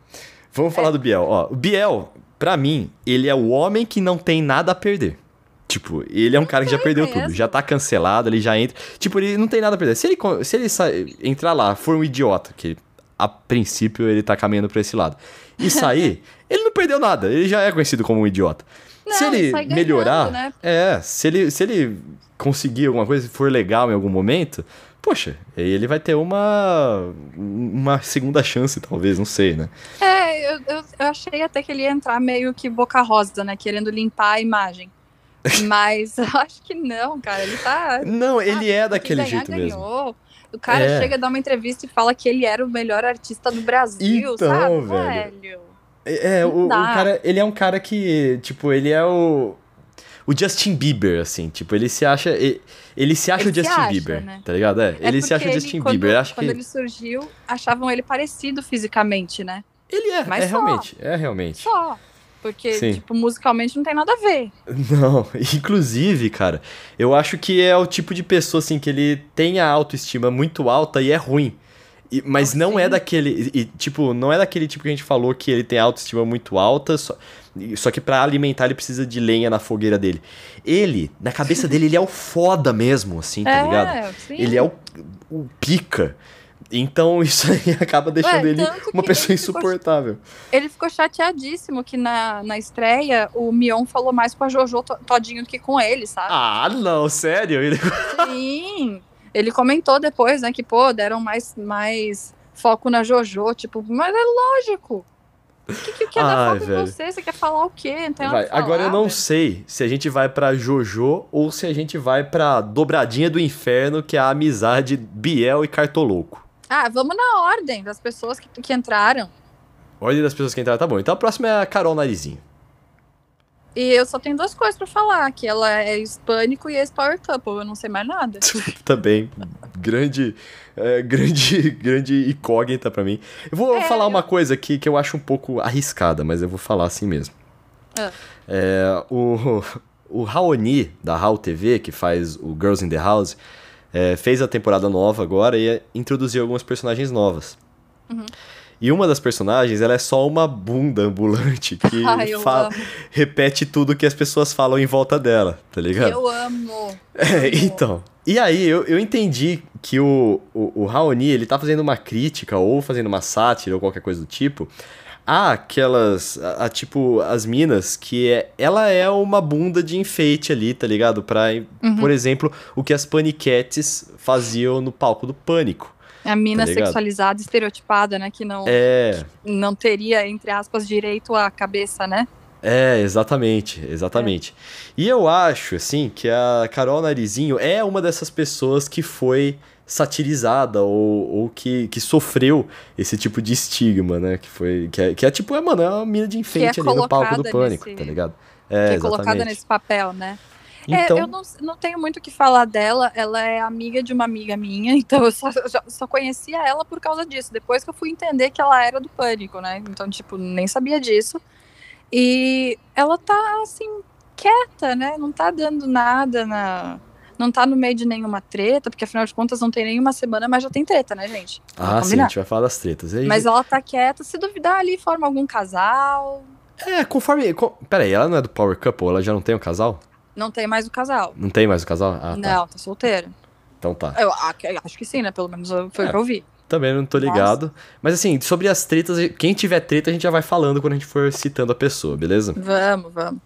vamos falar é. do Biel, ó, o Biel, pra mim, ele é o homem que não tem nada a perder. Tipo, ele é um cara que já perdeu tudo, já tá cancelado, ele já entra. Tipo, ele não tem nada a perder. Se ele, se ele entrar lá, for um idiota, que a princípio ele tá caminhando pra esse lado, e sair, (laughs) ele não perdeu nada, ele já é conhecido como um idiota. Não, se ele melhorar, ganhando, né? é, se ele, se ele conseguir alguma coisa, for legal em algum momento, poxa, ele vai ter uma uma segunda chance, talvez, não sei, né? É, eu, eu, eu achei até que ele ia entrar meio que boca rosa, né? Querendo limpar a imagem. Mas (laughs) eu acho que não, cara. Ele tá. Não, ele é daquele ganhar, jeito ganhou. mesmo. O cara é. chega a dar uma entrevista e fala que ele era o melhor artista do Brasil, então, sabe, velho? É, o, o, cara, ele é um cara que, tipo, ele é o. o Justin Bieber, assim, tipo, ele se acha. Ele, ele se acha ele o Justin acha, Bieber, né? tá ligado? É, é ele se acha o Justin quando, Bieber. Acho quando que... ele surgiu, achavam ele parecido fisicamente, né? Ele é, Mas é só, realmente, é realmente. Só. Porque, Sim. tipo, musicalmente não tem nada a ver. (laughs) Não, inclusive, cara, eu acho que é o tipo de pessoa, assim, que ele tem a autoestima muito alta e é ruim. E, mas não, não é daquele. E, tipo, não é daquele tipo que a gente falou que ele tem autoestima muito alta, só, só que para alimentar ele precisa de lenha na fogueira dele. Ele, na cabeça dele, ele é o foda mesmo, assim, tá (laughs) é, ligado? Sim. Ele é o, o pica. Então (laughs) isso aí acaba deixando Ué, ele uma pessoa ele insuportável. Ficou, ele ficou chateadíssimo que na, na estreia o Mion falou mais com a Jojo todinho do que com ele, sabe? Ah, não, sério? Ele... (laughs) Sim. Ele comentou depois, né, que, pô, deram mais, mais foco na Jojo, tipo, mas é lógico. O que, que quer dar foco velho. em você? Você quer falar o quê? Falar, Agora eu não velho. sei se a gente vai pra Jojo ou se a gente vai pra dobradinha do inferno, que é a amizade Biel e Cartoloco. Ah, vamos na ordem das pessoas que, que entraram. Ordem das pessoas que entraram, tá bom. Então a próxima é a Carol Narizinho. E eu só tenho duas coisas para falar, que ela é hispânico e ex-power couple, eu não sei mais nada. (laughs) Também, grande, é, grande, (laughs) grande incógnita para mim. Eu vou é, falar eu... uma coisa aqui que eu acho um pouco arriscada, mas eu vou falar assim mesmo. Ah. É, o, (laughs) o Raoni, da Hall TV, que faz o Girls in the House, é, fez a temporada nova agora e introduziu algumas personagens novas. Uhum. E uma das personagens, ela é só uma bunda ambulante que (laughs) Ai, fala, repete tudo que as pessoas falam em volta dela, tá ligado? Eu amo. (laughs) É, então. E aí, eu, eu entendi que o, o, o Raoni, ele tá fazendo uma crítica ou fazendo uma sátira ou qualquer coisa do tipo há aquelas, a, a, tipo, as minas que é, ela é uma bunda de enfeite ali, tá ligado? Pra, uhum. por exemplo, o que as paniquetes faziam no palco do Pânico. A mina tá sexualizada, estereotipada, né? Que não, é... que não teria, entre aspas, direito à cabeça, né? É, exatamente, exatamente. É. E eu acho, assim, que a Carol Narizinho é uma dessas pessoas que foi satirizada ou, ou que, que sofreu esse tipo de estigma, né? Que foi. Que é, que é tipo, é, mano, é uma mina de enfeite é ali no palco do pânico, nesse... tá ligado? É, que é colocada nesse papel, né? Então... É, eu não, não tenho muito o que falar dela. Ela é amiga de uma amiga minha, (laughs) então eu só, só conhecia ela por causa disso. Depois que eu fui entender que ela era do pânico, né? Então, tipo, nem sabia disso. E ela tá, assim, quieta, né? Não tá dando nada na. Não tá no meio de nenhuma treta, porque afinal de contas não tem nenhuma semana, mas já tem treta, né, gente? ah, sim, a gente vai falar das tretas. Aí... Mas ela tá quieta, se duvidar ali, forma algum casal. É, conforme. Com... Peraí, ela não é do Power Couple? Ela já não tem um casal? Não tem mais o casal. Não tem mais o casal? Ah, tá. Não, tá solteira. Então tá. Eu acho que sim, né? Pelo menos foi o é, que eu vi. Também não tô ligado. Nossa. Mas assim, sobre as tretas, quem tiver treta a gente já vai falando quando a gente for citando a pessoa, beleza? Vamos, vamos.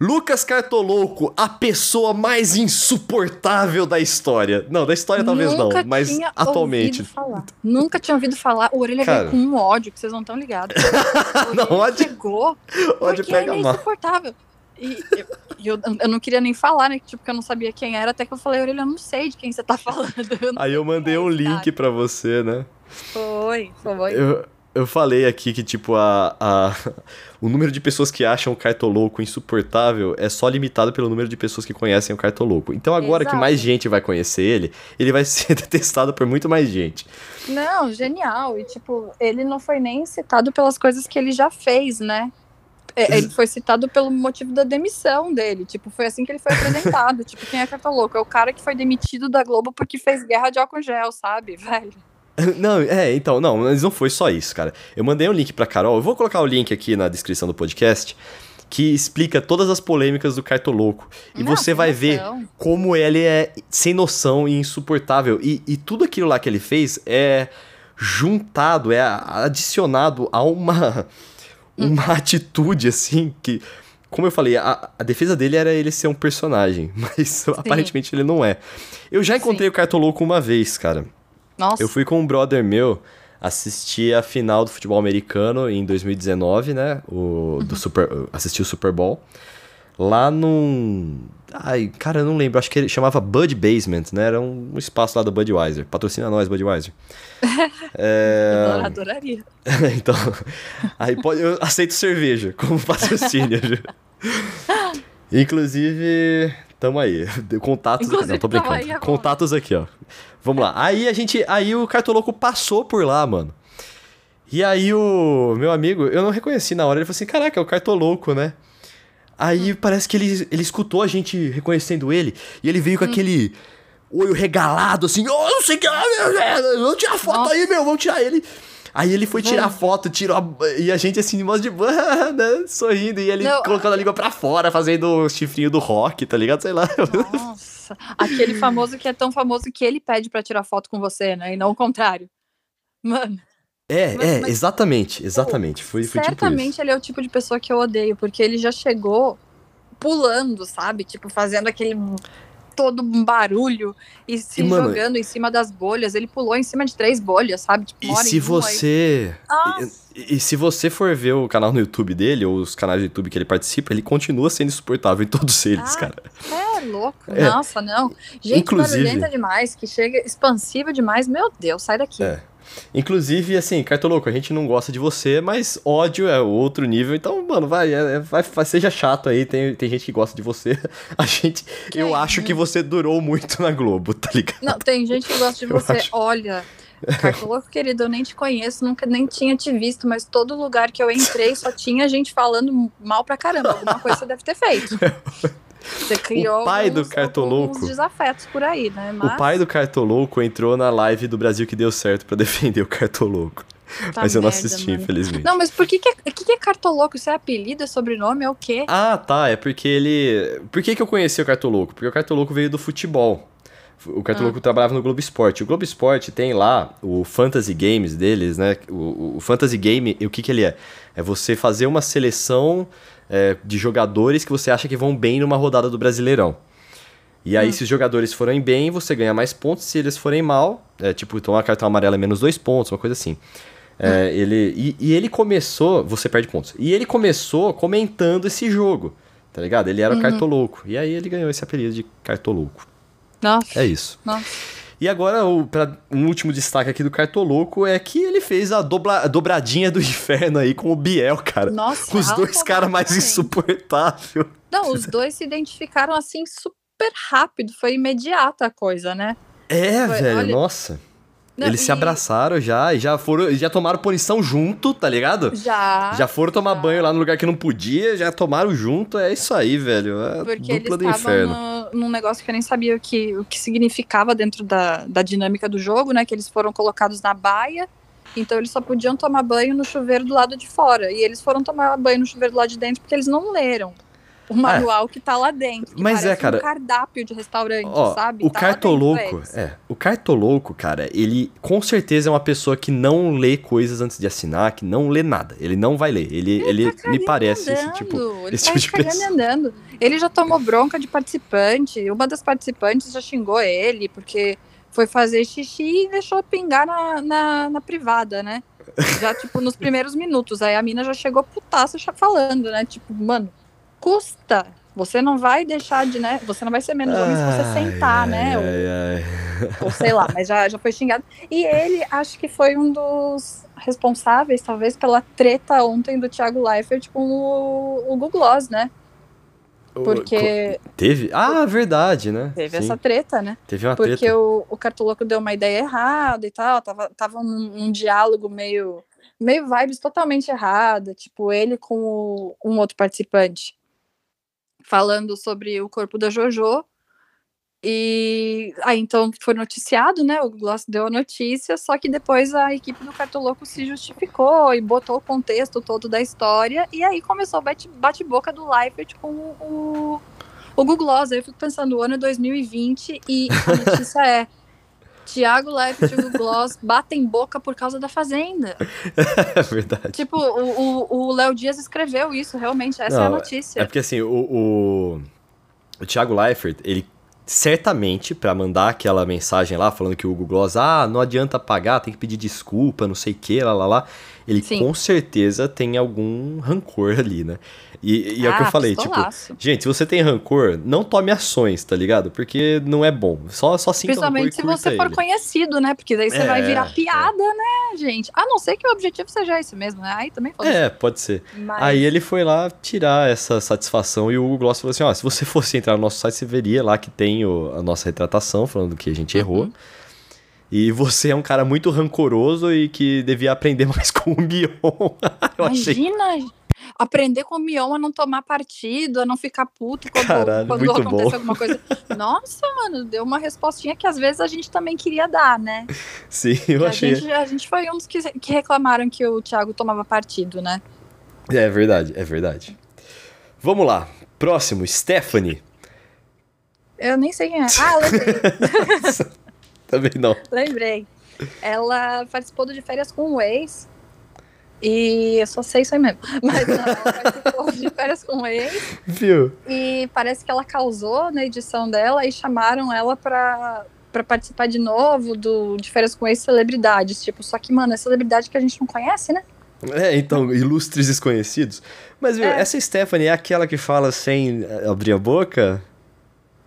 Lucas Cartolouco, a pessoa mais insuportável da história. Não, da história talvez Nunca não, mas atualmente. Falar. Nunca tinha ouvido falar. O Orelha Cara... veio com um ódio que vocês não estão ligados. (laughs) não, ódio. Chegou. Ódio pega ele é insuportável. E eu, eu, eu, não queria nem falar, né? Tipo, que eu não sabia quem era, até que eu falei, Orelha, eu não sei de quem você tá falando. Eu Aí eu mandei um link para você, né? Foi, foi. Eu, eu falei aqui que, tipo, a, a, (laughs) o número de pessoas que acham o Cartoloco insuportável é só limitado pelo número de pessoas que conhecem o Cartoloco. Então, agora Exato. que mais gente vai conhecer ele, ele vai (laughs) ser detestado por muito mais gente. Não, genial. E, tipo, ele não foi nem citado pelas coisas que ele já fez, né? É, ele foi citado pelo motivo da demissão dele. Tipo, foi assim que ele foi apresentado. (laughs) tipo, quem é Cartoloco? É o cara que foi demitido da Globo porque fez guerra de álcool gel, sabe, velho? (laughs) Não, é, então, não, mas não foi só isso, cara. Eu mandei um link pra Carol, eu vou colocar o link aqui na descrição do podcast, que explica todas as polêmicas do Cartoloco. E não, você vai ver como ele é sem noção e insuportável. E, e tudo aquilo lá que ele fez é juntado, é adicionado a uma, (laughs) uma hum. atitude, assim, que como eu falei, a, a, defesa dele era ele ser um personagem, (laughs) mas Sim. aparentemente ele não é. Eu já encontrei Sim. o Cartoloco uma vez, cara. Nossa. Eu fui com um brother meu assistir a final do futebol americano em 2019, né? O, do uhum. Super, assisti o Super Bowl. Lá num. Ai, cara, eu não lembro. Acho que ele chamava Bud Basement, né? Era um, um espaço lá do Budweiser. Patrocina nós, Budweiser. (laughs) é... Eu adoraria. (laughs) então, aí pode, eu aceito cerveja como patrocínio. (laughs) Inclusive, tamo aí. (laughs) Contatos Inclusive, aqui. Não, tô brincando. Aí, Contatos aqui, ó. Vamos lá. Aí a gente. Aí o cartoloco passou por lá, mano. E aí o meu amigo, eu não reconheci na hora, ele falou assim: caraca, é o cartoloco, né? Aí parece que ele, ele escutou a gente reconhecendo ele, e ele veio com hum. aquele olho regalado, assim, oh, não sei o que, vamos tirar foto Nossa. aí, meu, vamos tirar ele. Aí ele foi tirar foto, tirou a... e a gente assim, de de (laughs) né, sorrindo, e ele não, colocando a língua pra fora, fazendo o chifrinho do rock, tá ligado? Sei lá. (laughs) Nossa, aquele famoso que é tão famoso que ele pede pra tirar foto com você, né? E não o contrário. Mano. É, mas, é, mas, exatamente, exatamente. Foi, foi tipo certamente tipo ele é o tipo de pessoa que eu odeio, porque ele já chegou pulando, sabe? Tipo, fazendo aquele todo um barulho e se e, jogando mano, em cima das bolhas. Ele pulou em cima de três bolhas, sabe? Tipo, e se você. E, e, se você for ver o canal no YouTube dele, ou os canais do YouTube que ele participa, ele continua sendo insuportável em todos eles, ah, cara. É louco. É. Nossa, não. Gente Inclusive, barulhenta demais, que chega expansiva demais. Meu Deus, sai daqui. É. Inclusive, assim, Cartoloco, a gente não gosta de você, mas ódio é outro nível. Então, mano, vai, é, vai, vai seja chato aí. Tem, tem gente que gosta de você. (laughs) A gente. Que eu é? acho que você durou muito na Globo, tá ligado? Não, tem gente que gosta de você. Acho... Olha. Cartoloco, querido, eu nem te conheço, nunca nem tinha te visto, mas todo lugar que eu entrei só tinha gente falando mal pra caramba. Alguma coisa você deve ter feito. (laughs) Você criou o pai alguns, do Cartoloco. desafetos por aí, né? Mas... O pai do Cartoloco entrou na live do Brasil que deu certo para (laughs) defender o Cartoloco. Tá mas eu não assisti, mano. infelizmente. Não, mas por que que, é, que, que é Cartoloco? Isso é apelido, é sobrenome, é o quê? Ah, tá. É porque ele. Por que, que eu conheci o Cartoloco? Porque o Cartoloco veio do futebol. O Cartoloco ah. trabalhava no Globo Esporte. O Globo Esporte tem lá o Fantasy Games deles, né? O, o Fantasy Game, o que, que ele é? É você fazer uma seleção é, de jogadores que você acha que vão bem numa rodada do Brasileirão. E aí, hum. se os jogadores forem bem, você ganha mais pontos. Se eles forem mal, é, tipo, tomar cartão amarelo é menos dois pontos, uma coisa assim. É, hum. ele, e, e, ele começou, você perde pontos. E ele começou comentando esse jogo, tá ligado? Ele era uhum. o cartoloco. E aí ele ganhou esse apelido de cartoloco. Nossa. É isso. Nossa. E agora, o, pra, um último destaque aqui do Cartoloco é que ele fez a, a dobradinha do (laughs) inferno aí com o Biel, cara. Nossa, Os dois caras mais insuportáveis. Não, os dois se identificaram assim super rápido, foi imediata a coisa, né? É, foi, velho, olha... nossa. Não, Eles e... se abraçaram já e já foram, já tomaram punição junto, tá ligado? Já. Já foram tomar já. banho lá no lugar que não podia, já tomaram junto, é isso aí, velho. É Porque dupla do inferno. No, num negócio que eu nem sabia o que, o que significava dentro da, da dinâmica do jogo, né? Que eles foram colocados na baia, então eles só podiam tomar banho no chuveiro do lado de fora. E eles foram tomar banho no chuveiro do lado de dentro porque eles não leram o manual é. que tá lá dentro. Mas é, cara. um cardápio de restaurante, ó, sabe? O tá cartoloco, é. O cartoloco, cara, ele com certeza é uma pessoa que não lê coisas antes de assinar, que não lê nada. Ele não vai ler. Ele, ele, ele tá me parece andando. esse tipo, ele esse tá tipo de pessoa. andando. Ele já tomou bronca de participante. Uma das participantes já xingou ele porque foi fazer xixi e deixou pingar na, na, na privada, né? Já, tipo, nos primeiros minutos. Aí a mina já chegou putaça falando, né? Tipo, mano, custa. Você não vai deixar de, né? Você não vai ser menos homem se você sentar, ai, né? Ai, ou, ai. ou, sei lá, mas já, já foi xingado. E ele, acho que foi um dos responsáveis, talvez, pela treta ontem do Thiago Leifert com o, o Google Gloss, né? Porque. Teve? Ah, verdade, né? Teve Sim. essa treta, né? Teve uma Porque treta. o, o Cartoloco deu uma ideia errada e tal. Tava, tava um, um diálogo meio. Meio vibes totalmente errada. Tipo, ele com o, um outro participante falando sobre o corpo da Jojo. E aí então foi noticiado, né? O Gloss deu a notícia, só que depois a equipe do Cartoloco se justificou e botou o contexto todo da história, e aí começou o bate-boca do Leifert com o, o Google Gloss. Aí eu fico pensando, o ano é 2020 e a notícia é Tiago Leifert e o Gloss (laughs) batem boca por causa da Fazenda. É verdade. Tipo, o Léo Dias escreveu isso, realmente, essa Não, é a notícia. É porque assim, o, o, o Thiago Leifert, ele certamente, para mandar aquela mensagem lá, falando que o Google Gloss, ah, não adianta pagar, tem que pedir desculpa, não sei o que, lá, lá, lá, ele Sim. com certeza tem algum rancor ali, né? E, e é o que eu ah, falei, tipo, gente, se você tem rancor, não tome ações, tá ligado? Porque não é bom. Só, só sinta Principalmente se você for conhecido, né? Porque daí você é, vai virar é. piada, é. né, gente? A não ser que o objetivo seja isso mesmo, né? Aí também pode É, pode ser. Mas... Aí ele foi lá tirar essa satisfação e o Gloss falou assim: ó, se você fosse entrar no nosso site, você veria lá que tem o, a nossa retratação falando que a gente uhum. errou. E você é um cara muito rancoroso e que devia aprender (laughs) mais com o Mion. Imagina, achei aprender com o Mion a não tomar partido, a não ficar puto quando, Caralho, quando acontece bom. alguma coisa. (laughs) Nossa, mano, deu uma respostinha que às vezes a gente também queria dar, né? Sim, eu a achei. Gente, a gente foi um dos que, que reclamaram que o Thiago tomava partido, né? É verdade, é verdade. Vamos lá. Próximo, Stephanie. Eu nem sei quem é. Ah, lembrei. (laughs) Também não. Lembrei. Ela participou do De Férias com o Ex e eu só sei isso aí mesmo. (laughs) Mas não, ela participou de férias com ex. Viu? E parece que ela causou na edição dela e chamaram ela pra, pra participar de novo do, de férias com ex-celebridades. Tipo, só que, mano, é celebridade que a gente não conhece, né? É, então, ilustres desconhecidos. Mas, viu, é. essa Stephanie é aquela que fala sem abrir a boca?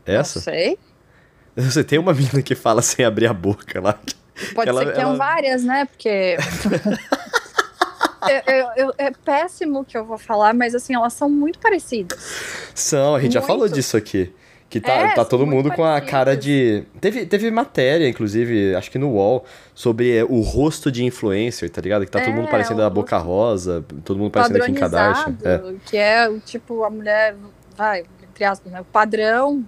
Essa? Não sei. (laughs) Você tem uma menina que fala sem abrir a boca lá. Pode ela, ser que ela... tenham várias, né? Porque. (laughs) é, é, péssimo que eu vou falar, mas assim, elas são muito parecidas. São, a gente muito. já falou disso aqui. Que tá, é, tá todo mundo com a cara de. Teve, teve matéria, inclusive, acho que no UOL, sobre é, o rosto de influencer, tá ligado? Que tá todo mundo é, parecendo a Boca Rosa, todo mundo parecendo a Kim Kardashian. É. Que é, tipo, a mulher, vai, entre aspas, né? O padrão,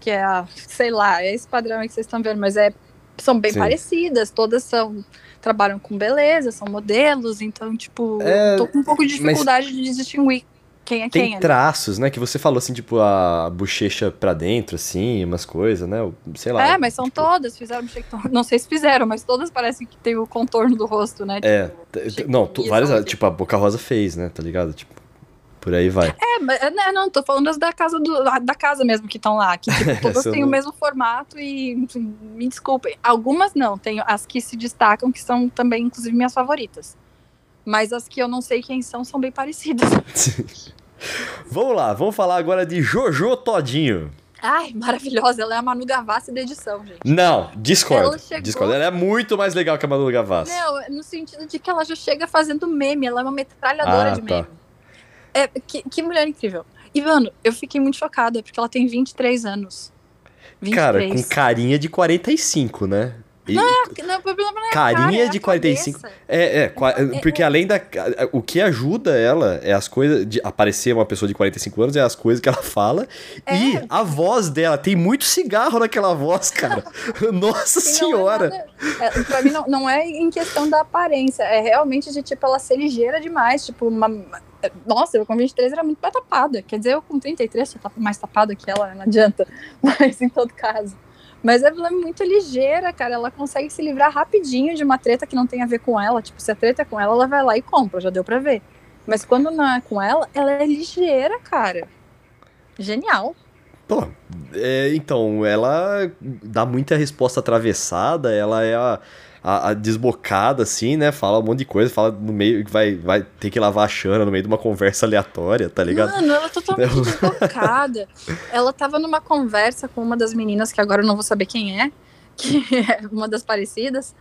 que é a, sei lá, é esse padrão aí que vocês estão vendo, mas é, são bem Sim. parecidas, todas são trabalham com beleza, são modelos, então, tipo, é, tô com um pouco de dificuldade de distinguir quem é tem quem. Tem traços, né? Que você falou assim, tipo, a bochecha pra dentro, assim, umas coisas, né? Sei lá. É, mas são tipo... todas, fizeram bochecha. (laughs) Não sei se fizeram, mas todas parecem que tem o contorno do rosto, né? É, tipo, é, não, várias, tipo, a Boca Rosa fez, né? Tá ligado? Tipo, por aí vai. É, mas é, né, não, tô falando das da casa do, da casa mesmo que estão lá, que tipo, (laughs) todas têm não... o mesmo formato e me desculpem, algumas não, tenho as que se destacam que são também inclusive minhas favoritas. Mas as que eu não sei quem são são bem parecidas. (laughs) (laughs) vamos lá, vamos falar agora de Jojo Todinho. Ai, maravilhosa. Ela é a Manu Gavassi da edição, gente. Não, discordo. Ela chegou... Discordo. Ela é muito mais legal que a Manu Gavassi. Não, no sentido de que ela já chega fazendo meme. Ela é uma metralhadora ah, de tá. meme. É, que, que mulher incrível. E, mano, eu fiquei muito chocada, porque ela tem 23 anos. 23. Cara, com carinha de 45, né? E, não, é, não, o problema não é carinha cara, é de 45. É, é, é, porque além da. O que ajuda ela é as coisas. De aparecer uma pessoa de 45 anos, é as coisas que ela fala. É. E a voz dela. Tem muito cigarro naquela voz, cara. (laughs) Nossa senhora! Não é nada, pra mim, não, não é em questão da aparência. É realmente de, tipo, ela ser ligeira demais. Tipo, uma, nossa, eu com 23 era muito mais tapada. Quer dizer, eu com 33 sou mais tapada que ela, não adianta. (laughs) Mas em todo caso. Mas ela é muito ligeira, cara. Ela consegue se livrar rapidinho de uma treta que não tem a ver com ela. Tipo, se a treta é com ela, ela vai lá e compra, já deu pra ver. Mas quando não é com ela, ela é ligeira, cara. Genial. Pô, é, então, ela dá muita resposta atravessada, ela é a a, a, desbocada, assim, né? Fala um monte de coisa, fala no meio que vai, vai ter que lavar a chana no meio de uma (laughs) conversa aleatória, tá ligado? Mano, ela é totalmente desbocada. ela tava numa conversa com uma das meninas, que agora eu não vou saber quem é, (laughs) que é uma das parecidas.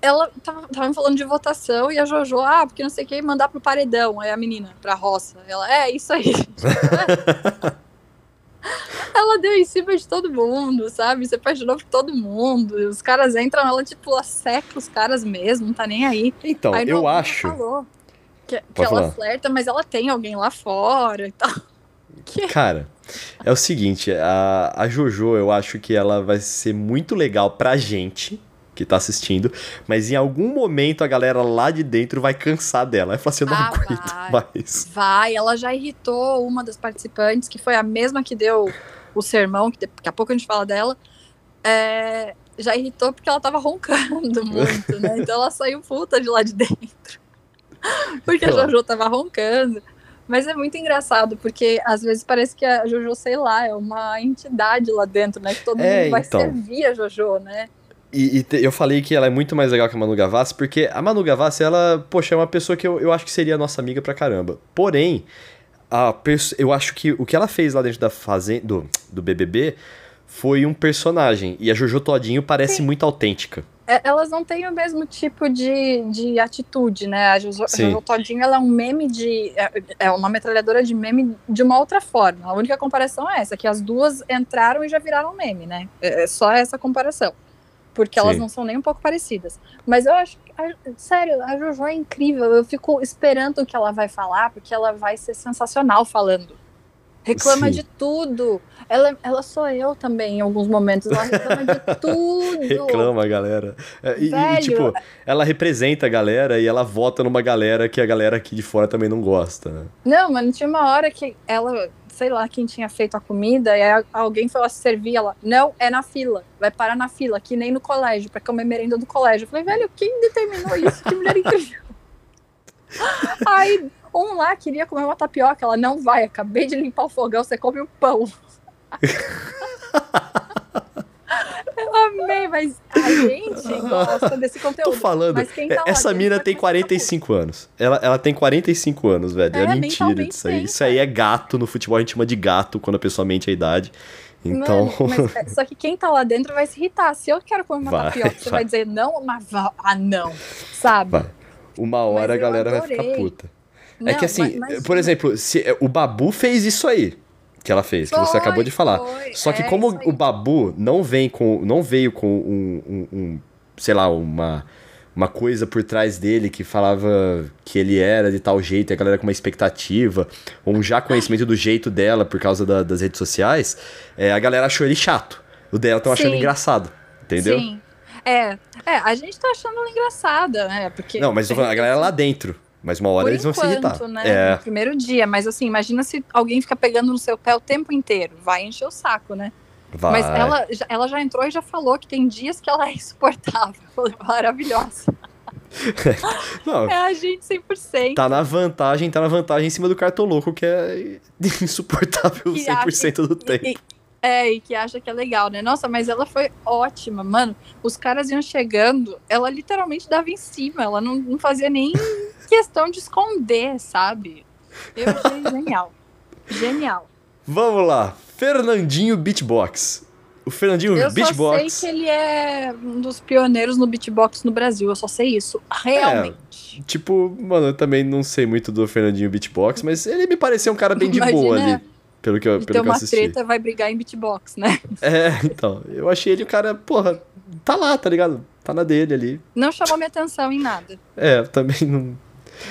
Ela tava, tava falando de votação e a Jojo, ah, porque não sei quem mandar pro paredão. Aí a menina, pra roça. Ela, é, isso aí. (laughs) (laughs) ela deu em cima de todo mundo, sabe? Se apaixonou por todo mundo. Os caras entram, ela, tipo, seca os caras mesmo, não tá nem aí. Então, aí, eu acho. Falou que, que ela flerta, mas ela tem alguém lá fora e tal. (laughs) Que... Cara, é o seguinte, a, a Jojo, eu acho que ela vai ser muito legal pra gente que tá assistindo, mas em algum momento a galera lá de dentro vai cansar dela. Vai falar assim, eu não ah, aguento vai. mais. Vai, ela já irritou uma das participantes, que foi a mesma que deu o sermão, que daqui a pouco a gente fala dela. É, já irritou porque ela tava roncando (laughs) muito, né? Então ela saiu puta de lá de dentro. (laughs) Porque a Jojo tava roncando. Mas é muito engraçado, porque às vezes parece que a Jojo, sei lá, é uma entidade lá dentro, né? Que todo é, mundo vai então. servir a Jojo, né? E, e te, eu falei que ela é muito mais legal que a Manu Gavassi, porque a Manu Gavassi, ela, poxa, é uma pessoa que eu, eu acho que seria nossa amiga pra caramba. Porém, a eu acho que o que ela fez lá dentro da fazenda, do, do BBB foi um personagem. E a Jojo Todinho parece Sim. muito autêntica. É, elas não têm o mesmo tipo de, de atitude, né? A Jojo, Jojo Todinho ela é um meme de. É, é uma metralhadora de meme de uma outra forma. A única comparação é essa, que as duas entraram e já viraram meme, né? É, é só essa comparação. Porque Sim. elas não são nem um pouco parecidas. Mas eu acho que, sério, a Jojo é incrível. Eu fico esperando o que ela vai falar, porque ela vai ser sensacional falando. Reclama Sim. de tudo. Ela, ela sou eu também em alguns momentos. Ela reclama de (laughs) tudo. reclama, galera. É, e, e, tipo, ela representa a galera e ela vota numa galera que a galera aqui de fora também não gosta. Né? Não, mano, tinha uma hora que ela, sei lá quem tinha feito a comida, e alguém foi lá se servir, ela, não, é na fila, vai parar na fila, que nem no colégio, pra comer merenda do colégio. Eu falei, velho, quem determinou isso? Que mulher incrível. (laughs) Aí um lá queria comer uma tapioca, ela não vai, acabei de limpar o fogão, você come o pão. (laughs) Eu amei, mas a gente (laughs) gosta desse conteúdo. Tô falando, tá essa mina tem 45 anos. Ela, ela tem 45 anos, velho. É, é mentira isso aí. Isso aí é gato, no futebol a gente chama de gato quando a pessoa mente a idade. Então. Mano, mas, é, só que quem tá lá dentro vai se irritar. Se eu quero comer uma vai, tapioca, vai. você vai dizer não, mas ah, não. Sabe? Vai. Uma hora a galera vai ficar puta. Não, é que assim, mas, por exemplo, se, o Babu fez isso aí que ela fez, foi, que você acabou de falar. Foi, Só que é como o Babu não vem com, não veio com um, um, um, sei lá, uma uma coisa por trás dele que falava que ele era de tal jeito, e a galera com uma expectativa, ou um já conhecimento do jeito dela por causa da, das redes sociais, é, a galera achou ele chato. O dela estão achando engraçado, entendeu? Sim. É, é, a gente tá achando ela engraçada, né? Porque Não, mas a galera lá dentro. Mas uma hora Por eles enquanto, vão se irritar. Né? É. No primeiro dia. Mas assim, imagina se alguém fica pegando no seu pé o tempo inteiro. Vai encher o saco, né? Vai. Mas ela, ela já entrou e já falou que tem dias que ela é (laughs) insuportável. Maravilhosa. (laughs) Não, é a gente 100%. Tá na vantagem, tá na vantagem em cima do cartoloco, que é (laughs) insuportável que 100% acha, do tempo. E, é, e que acha que é legal, né? Nossa, mas ela foi ótima, mano. Os caras iam chegando, ela literalmente dava em cima, ela não, não fazia nem questão de esconder, sabe? Eu achei (laughs) genial. Genial. Vamos lá. Fernandinho Beatbox. O Fernandinho eu Beatbox. Eu só sei que ele é um dos pioneiros no beatbox no Brasil. Eu só sei isso. Realmente. É, tipo, mano, eu também não sei muito do Fernandinho Beatbox, mas ele me pareceu um cara bem de Imagina, boa ali. Pelo que eu, pelo que eu assisti. uma treta vai brigar em beatbox, né? É, então. Eu achei ele o cara, porra, tá lá, tá ligado? Tá na dele ali. Não chamou minha atenção em nada. É, também não.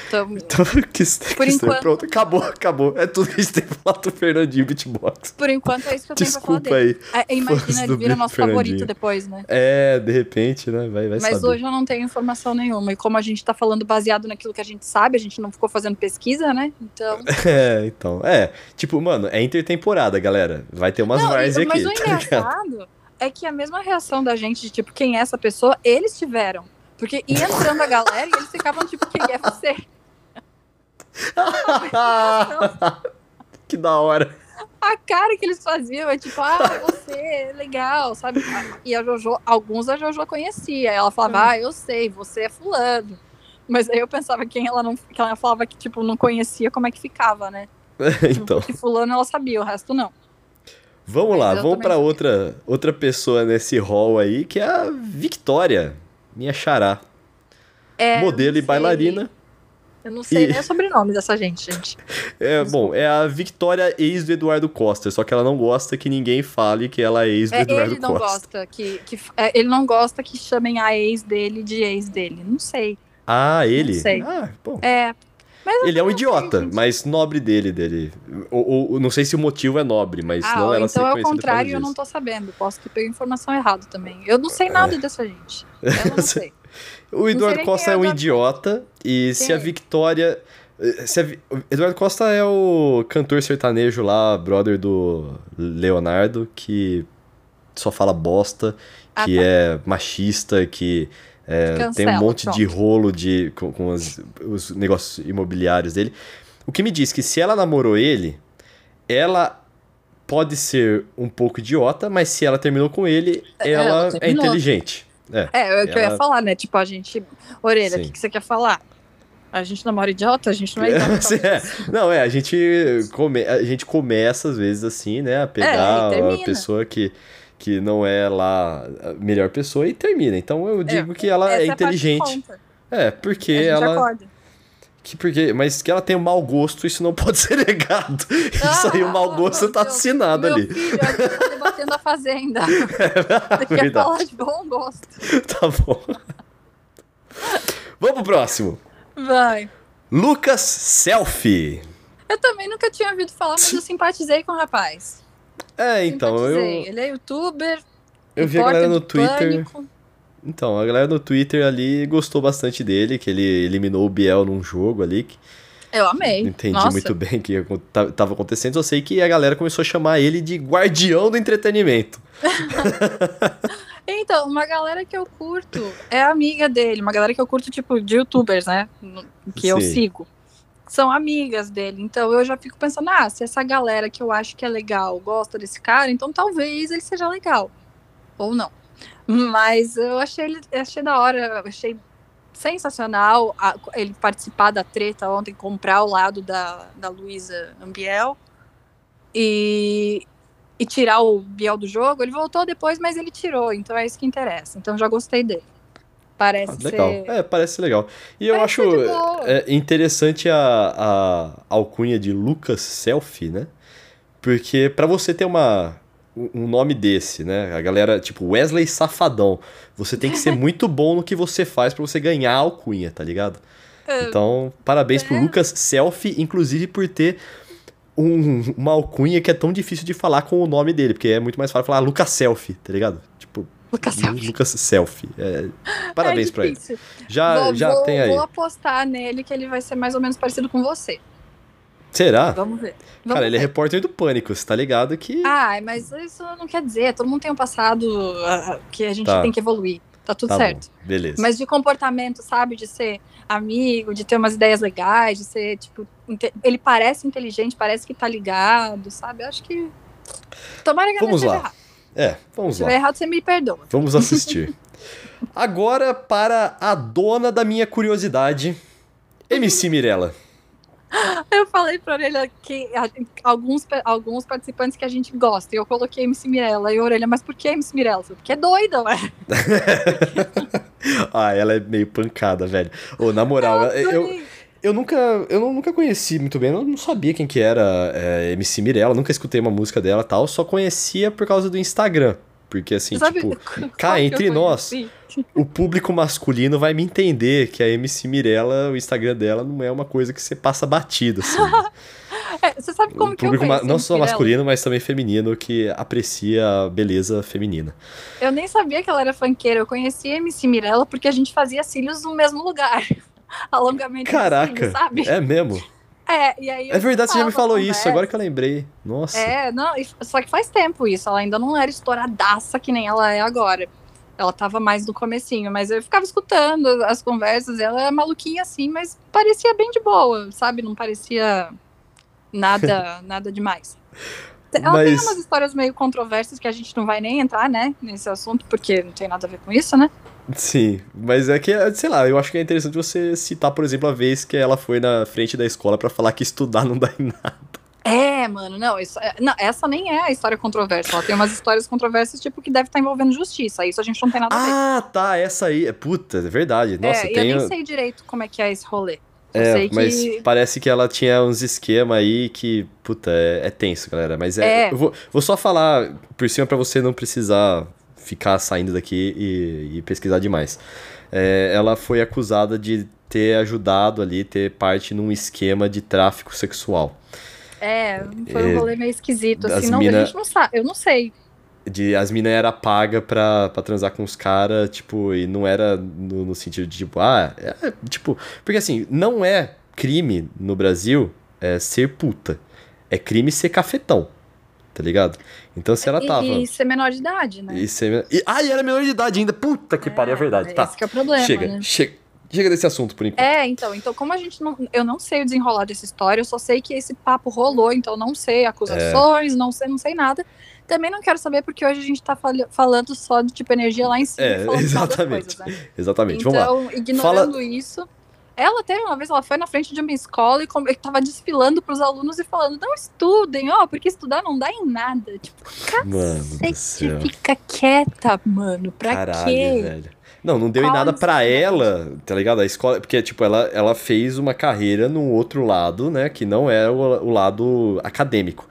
Então, então (laughs) que, por que enquanto... Pronto, acabou, acabou. É tudo que a gente tem pra falar do Fernandinho Beatbox. Por enquanto é isso que eu Desculpa tenho pra falar dele. Aí. É, imagina, ele vira nosso favorito depois, né? É, de repente, né? Vai, vai Mas saber. hoje eu não tenho informação nenhuma. E como a gente tá falando baseado naquilo que a gente sabe, a gente não ficou fazendo pesquisa, né? Então. (laughs) É, então. É. Tipo, mano, é intertemporada, galera. Vai ter umas vars aqui. Mas o tá engraçado ligado? é que a mesma reação da gente de tipo, quem é essa pessoa, eles tiveram. Porque ia entrando a galera e eles ficavam tipo, quem é você? que da hora. A cara que eles faziam é tipo, ah, você, legal, sabe? E a Jojo, alguns a Jojo conhecia. Ela falava, hum. ah, eu sei, você é fulano. Mas aí eu pensava quem ela não. Que ela falava que, tipo, não conhecia como é que ficava, né? (laughs) então. Que fulano ela sabia, o resto não. Vamos Mas lá, vamos para outra, outra pessoa nesse hall aí, que é a Victoria, minha xará. É, Modelo e bailarina. Eu não sei e... nem o sobrenome dessa gente, gente. (laughs) É, bom, é a Victoria, ex do Eduardo Costa, só que ela não gosta que ninguém fale que ela é ex do é, Eduardo ele não Gosta que, que, é, ele não gosta que chamem a ex dele de ex dele. Não sei. Ah, ele? Não sei. Ah, bom. É. ele é um idiota, mas nobre dele, dele. Ou, ou, não sei se o motivo é nobre, mas ah, não ela então é o contrário, eu não tô sabendo. Posso ter pego informação errada também. Eu não sei nada é. dessa gente. (laughs) Eu não sei. O Eduardo Costa é, é um idiota e quem se a Victoria. Se a... Eduardo Costa é o cantor sertanejo lá, brother do Leonardo, que só fala bosta, ah, que tá. é machista, que é, Cancela, tem um monte pronto. de rolo de, com, com as, os negócios imobiliários dele. O que me diz que se ela namorou ele, ela pode ser um pouco idiota, mas se ela terminou com ele, ela, ela é inteligente. É, é, é o que ela... eu ia falar, né? Tipo, a gente. Orelha, o que, que você quer falar? A gente namora idiota? A gente não é (laughs) idiota. é. Não, é, a gente, come, a gente começa às vezes assim, né? A pegar é, a pessoa que, que não é lá a melhor pessoa e termina. Então eu digo é, que ela é, é inteligente. É, porque ela. Acorda. Que porque, mas que ela tem um mau gosto, isso não (laughs) pode ser negado. Ah, isso aí, o mau gosto tá meu, assinado meu ali. Filho, tá debatendo a fazenda. É, Você quer falar de bom gosto. Tá bom. Vamos pro próximo. Vai. Lucas Selfie. Eu também nunca tinha ouvido falar, mas eu (laughs) simpatizei com o rapaz. É, então, eu. Ele é youtuber. Eu vi a galera no Twitter. Pânico. Então, a galera no Twitter ali gostou bastante dele, que ele eliminou o Biel num jogo ali. Eu amei. Entendi Nossa. muito bem o que estava acontecendo, só sei que a galera começou a chamar ele de guardião do entretenimento. (laughs) então, uma galera que eu curto é amiga dele, uma galera que eu curto, tipo, de youtubers, né? Que Sim. eu sigo. São amigas dele. Então eu já fico pensando, ah, se essa galera que eu acho que é legal gosta desse cara, então talvez ele seja legal. Ou não. Mas eu achei ele achei da hora, achei sensacional a, ele participar da treta ontem, comprar o lado da, da Luísa Ambiel e, e tirar o Biel do jogo. Ele voltou depois, mas ele tirou, então é isso que interessa. Então já gostei dele. Parece ah, legal. Ser... É, parece legal. E eu acho é, interessante a, a alcunha de Lucas Selfie, né? Porque para você ter uma um nome desse, né? A galera, tipo, Wesley Safadão. Você tem que ser (laughs) muito bom no que você faz para você ganhar a alcunha, tá ligado? É. Então, parabéns é. pro Lucas Selfie, inclusive por ter um, uma alcunha que é tão difícil de falar com o nome dele, porque é muito mais fácil falar Lucas Selfie, tá ligado? Lucas Selfie. Lucas Selfie. É, parabéns é pra ele. Já, vou, já vou, tem aí. Vou apostar nele que ele vai ser mais ou menos parecido com você. Será? Vamos ver. Vamos Cara, ver. ele é repórter do Pânico, você tá ligado que. Ah, mas isso não quer dizer. Todo mundo tem um passado uh, que a gente tá. tem que evoluir. Tá tudo tá certo. Bom. Beleza. Mas de comportamento, sabe? De ser amigo, de ter umas ideias legais, de ser, tipo. Ele parece inteligente, parece que tá ligado, sabe? Eu acho que. Tomara que vamos lá. Errado. É, vamos Se lá. Se errado, você me perdoa. Vamos assistir. (laughs) Agora, para a dona da minha curiosidade, MC Mirella. (laughs) Eu falei pra Orelha que alguns, alguns participantes que a gente gosta, e eu coloquei MC Mirella, e Orelha, mas por que MC Mirella? Porque é doida, ué. (laughs) ah, ela é meio pancada, velho. Ô, na moral, eu, eu, eu, nunca, eu nunca conheci muito bem, eu não sabia quem que era é, MC Mirella, nunca escutei uma música dela tal, só conhecia por causa do Instagram. Porque assim, Sabe, tipo, (laughs) cá entre nós, o público masculino vai me entender que a MC Mirella, o Instagram dela não é uma coisa que você passa batido, assim. (laughs) é, você sabe como o que público eu Não só masculino, mas também feminino, que aprecia a beleza feminina. Eu nem sabia que ela era funkeira, eu conheci a MC Mirella porque a gente fazia cílios no mesmo lugar. (laughs) Alongamento Caraca, cílios, sabe? é mesmo? É, e aí. É verdade, você já me falou isso, agora que eu lembrei. Nossa. É, não, só que faz tempo isso. Ela ainda não era estouradaça que nem ela é agora. Ela tava mais no comecinho, mas eu ficava escutando as conversas, ela é maluquinha assim, mas parecia bem de boa, sabe? Não parecia nada, (laughs) nada demais. Ela mas... tem umas histórias meio controversas que a gente não vai nem entrar, né, nesse assunto, porque não tem nada a ver com isso, né? Sim, mas é que, sei lá, eu acho que é interessante você citar, por exemplo, a vez que ela foi na frente da escola para falar que estudar não dá em nada. É, mano, não, isso, é, não, essa nem é a história controversa. Ela tem umas histórias controversas, tipo, que deve estar envolvendo justiça. Isso a gente não tem nada a ver. Ah, tá, essa aí. Puta, é verdade. Nossa, é, eu nem sei direito como é que é esse rolê. Eu é, mas que... parece que ela tinha uns esquema aí que, puta, é, é tenso, galera. Mas é, é. Eu vou, vou só falar por cima para você não precisar ficar saindo daqui e, e pesquisar demais. É, ela foi acusada de ter ajudado ali, ter parte num esquema de tráfico sexual. É, foi um é, rolê meio esquisito, assim, não, mina, a gente não sabe, eu não sei. De, as minas era paga pra, pra transar com os caras, tipo, e não era no, no sentido de, tipo, ah, é, tipo, porque assim, não é crime no Brasil é, ser puta, é crime ser cafetão tá ligado? Então se ela tava. E, ser menor de idade, né? E ser... e, ah, e era menor de idade ainda. Puta que é, pariu, é verdade. Tá. Esse que é o problema. Chega, né? chega. Chega desse assunto por enquanto. É, então, então como a gente não, eu não sei o desenrolar dessa história, eu só sei que esse papo rolou, então não sei acusações, é. não sei, não sei nada. Também não quero saber porque hoje a gente tá fal falando só de tipo energia lá em cima. É, exatamente. Coisas, né? Exatamente. Então, Vamos lá. ignorando Fala... isso. Ela teve uma vez, ela foi na frente de uma escola e estava desfilando para os alunos e falando: não estudem, ó, porque estudar não dá em nada. Tipo, cacete, fica quieta, mano. Pra Caralho, quê? Velho. Não, não deu Qual em nada para ela, tá ligado? A escola, porque tipo, ela, ela fez uma carreira no outro lado, né, que não é o, o lado acadêmico.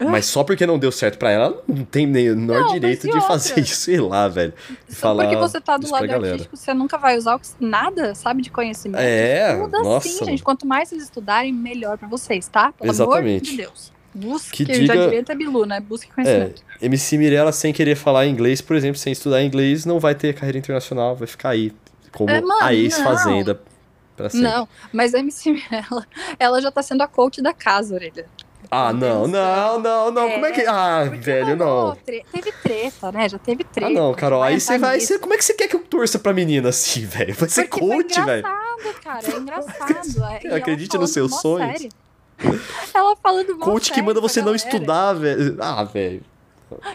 Mas só porque não deu certo para ela, não tem nem o menor direito de outra? fazer isso, sei lá, velho. Só falar porque você tá do lado artístico, você nunca vai usar nada, sabe, de conhecimento. É, Tudo nossa. assim, gente. Quanto mais vocês estudarem, melhor para vocês, tá? Pelo Exatamente. amor de Deus. Busque, que diga... já diria até Bilu, né? Busque conhecimento. É, MC Mirella, sem querer falar inglês, por exemplo, sem estudar inglês, não vai ter carreira internacional, vai ficar aí como é, mano, a ex-fazenda. Não, mas a MC Mirella, (laughs) ela já tá sendo a coach da casa, orelha. Ah, não, não, não, não. É, como é que. Ah, velho, não. Tre... Teve treta, né? Já teve treta. Ah, não, Carol. Aí você vai. Cê, como é que você quer que eu torça pra menina assim, (laughs) velho? Vai ser Porque coach, velho. É engraçado, cara. É engraçado. (laughs) Acredite nos seus sonhos. Sério. (laughs) Ela falando Coach que manda você não estudar, velho. Ah, velho.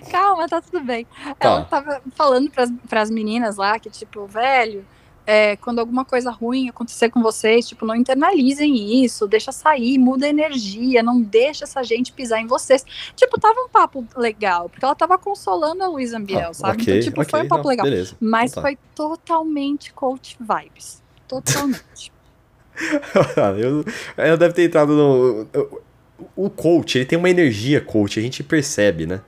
Calma, tá tudo bem. Tá. Ela tava falando pras, pras meninas lá que, tipo, velho, é, quando alguma coisa ruim acontecer com vocês, tipo, não internalizem isso, deixa sair, muda a energia, não deixa essa gente pisar em vocês. Tipo, tava um papo legal, porque ela tava consolando a Luísa Ambiel, ah, sabe? Okay, então, tipo, okay, foi um papo não, legal. Beleza, mas então tá. foi totalmente coach vibes. Totalmente. (laughs) eu, eu deve ter entrado no. O coach, ele tem uma energia coach, a gente percebe, né?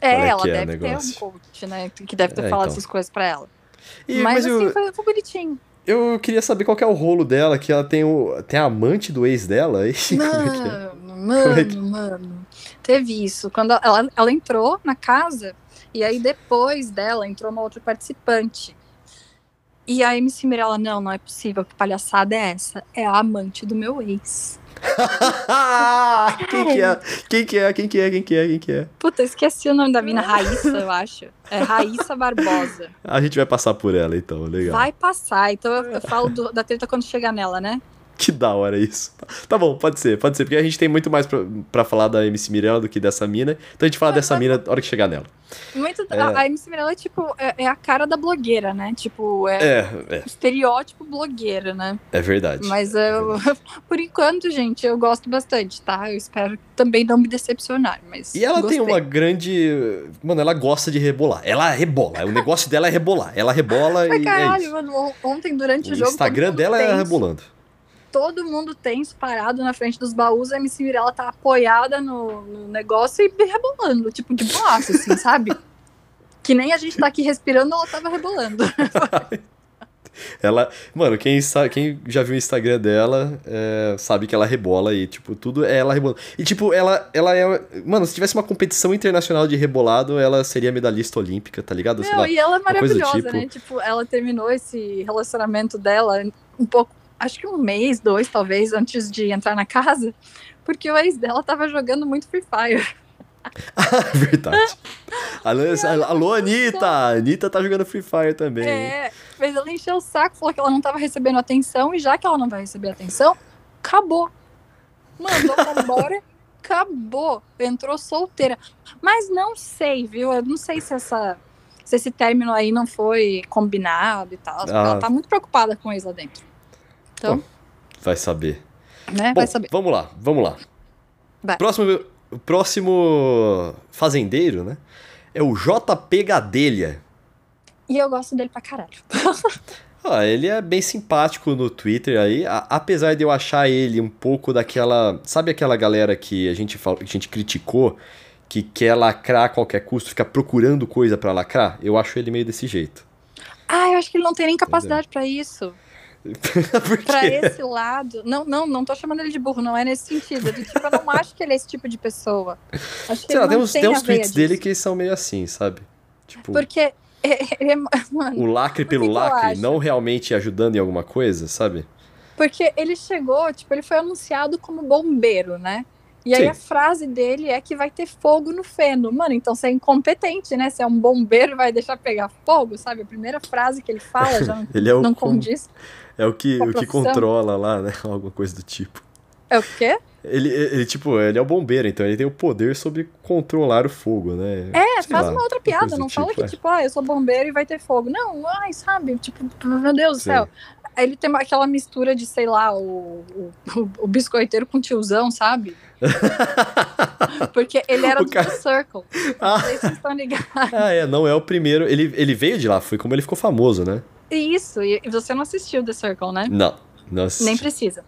É, é ela é deve ter um coach, né? Que deve ter é, falado então. essas coisas pra ela. E, mas, mas assim, eu, foi, foi bonitinho. Eu queria saber qual é o rolo dela, que ela tem, o, tem a amante do ex dela. Aí, mano, é (laughs) é? mano, é que... mano. Teve isso. Quando ela, ela entrou na casa, e aí depois dela entrou uma outra participante. E a MC Mirella, não, não é possível, que palhaçada é essa? É a amante do meu ex. (laughs) quem que é? Quem que é? Quem que é? Quem que é? Quem que é? Puta, esqueci o nome da mina, Raíssa, eu acho. É Raíssa Barbosa. A gente vai passar por ela, então, legal. Vai passar, então eu, eu falo do, da treta quando chegar nela, né? (laughs) Que da hora isso. Tá bom, pode ser, pode ser, porque a gente tem muito mais pra, pra falar da MC Mirella do que dessa mina. Então a gente fala dessa mina na hora que chegar nela. Muito, é. a, MC Mirella é tipo, é, é, a cara da blogueira, né? Tipo, é, é, é. estereótipo blogueira, né? É verdade. Mas eu, (laughs) por enquanto, gente, eu gosto bastante, tá? Eu espero também não me decepcionar, mas E ela gostei. tem uma grande... Mano, ela gosta de rebolar. Ela rebola. O negócio dela é rebolar. Ela rebola Ai, e caralho, é mano, ontem durante o, o jogo... O Instagram dela é rebolando todo mundo tem parado na frente dos baús, a MC Mirella tá apoiada no, no negócio e rebolando, tipo, de boaço, assim, (laughs) sabe? Que nem a gente tá aqui respirando, ela tava rebolando. (laughs) ela, mano, quem, sabe, quem já viu o Instagram dela é, sabe que ela rebola e, tipo, tudo é ela rebolando. E, tipo, ela, ela é. Mano, se tivesse uma competição internacional de rebolado, ela seria medalhista olímpica, tá ligado? Não, lá, e ela é maravilhosa, tipo... né? Tipo, ela terminou esse relacionamento dela um pouco acho que um mês, dois talvez, antes de entrar na casa, porque o ex dela tava jogando muito Free Fire. (laughs) Verdade. alô, alô, Anitta! A Anitta tá jogando Free Fire também. É, fez ela encher o saco, falou que ela não tava recebendo atenção, e já que ela não vai receber atenção, acabou. Mandou embora, (laughs) acabou. Entrou solteira. Mas não sei, viu? Eu não sei se essa. Se esse término aí não foi combinado e tal. Ah. Ela tá muito preocupada com isso lá dentro. Então. vai saber. Né? Bom, vai saber. Vamos lá, vamos lá. Vai. Próximo, próximo fazendeiro, né? É o JP Gadelha. E eu gosto dele pra caralho. (laughs) ah, ele é bem simpático no Twitter aí, a, apesar de eu achar ele um pouco daquela. Sabe aquela galera que a gente, fala, que a gente criticou, que quer lacrar a qualquer custo, fica procurando coisa para lacrar? Eu acho ele meio desse jeito. Ah, eu acho que ele não tem nem capacidade para isso. (laughs) pra esse lado. Não, não, não tô chamando ele de burro, não é nesse sentido. Do tipo, eu não acho que ele é esse tipo de pessoa. Acho que Sei lá, tem uns, tem uns tweets disso. dele que são meio assim, sabe? Tipo. Porque. Ele é, mano, o lacre pelo lacre, não realmente ajudando em alguma coisa, sabe? Porque ele chegou, tipo, ele foi anunciado como bombeiro, né? E aí Sim. a frase dele é que vai ter fogo no feno. Mano, então você é incompetente, né? Você é um bombeiro vai deixar pegar fogo, sabe? A primeira frase que ele fala já (laughs) ele é o não condiz. É o que, o que controla lá, né? (laughs) Alguma coisa do tipo. É o quê? Ele, ele, tipo, ele é o bombeiro, então ele tem o poder sobre controlar o fogo, né? É, Sei faz lá, uma outra piada, não fala tipo, que, é. tipo, ah, eu sou bombeiro e vai ter fogo. Não, ai, sabe? Tipo, meu Deus do céu. Ele tem aquela mistura de, sei lá, o, o, o biscoiteiro com tiozão, sabe? (laughs) Porque ele era o do cara... Circle. Ah. (laughs) Não sei se vocês estão ligados. Ah, é, não é o primeiro. Ele, ele veio de lá, foi como ele ficou famoso, né? Isso, e você não assistiu The Circle, né? Não, não assisti. Nem precisa.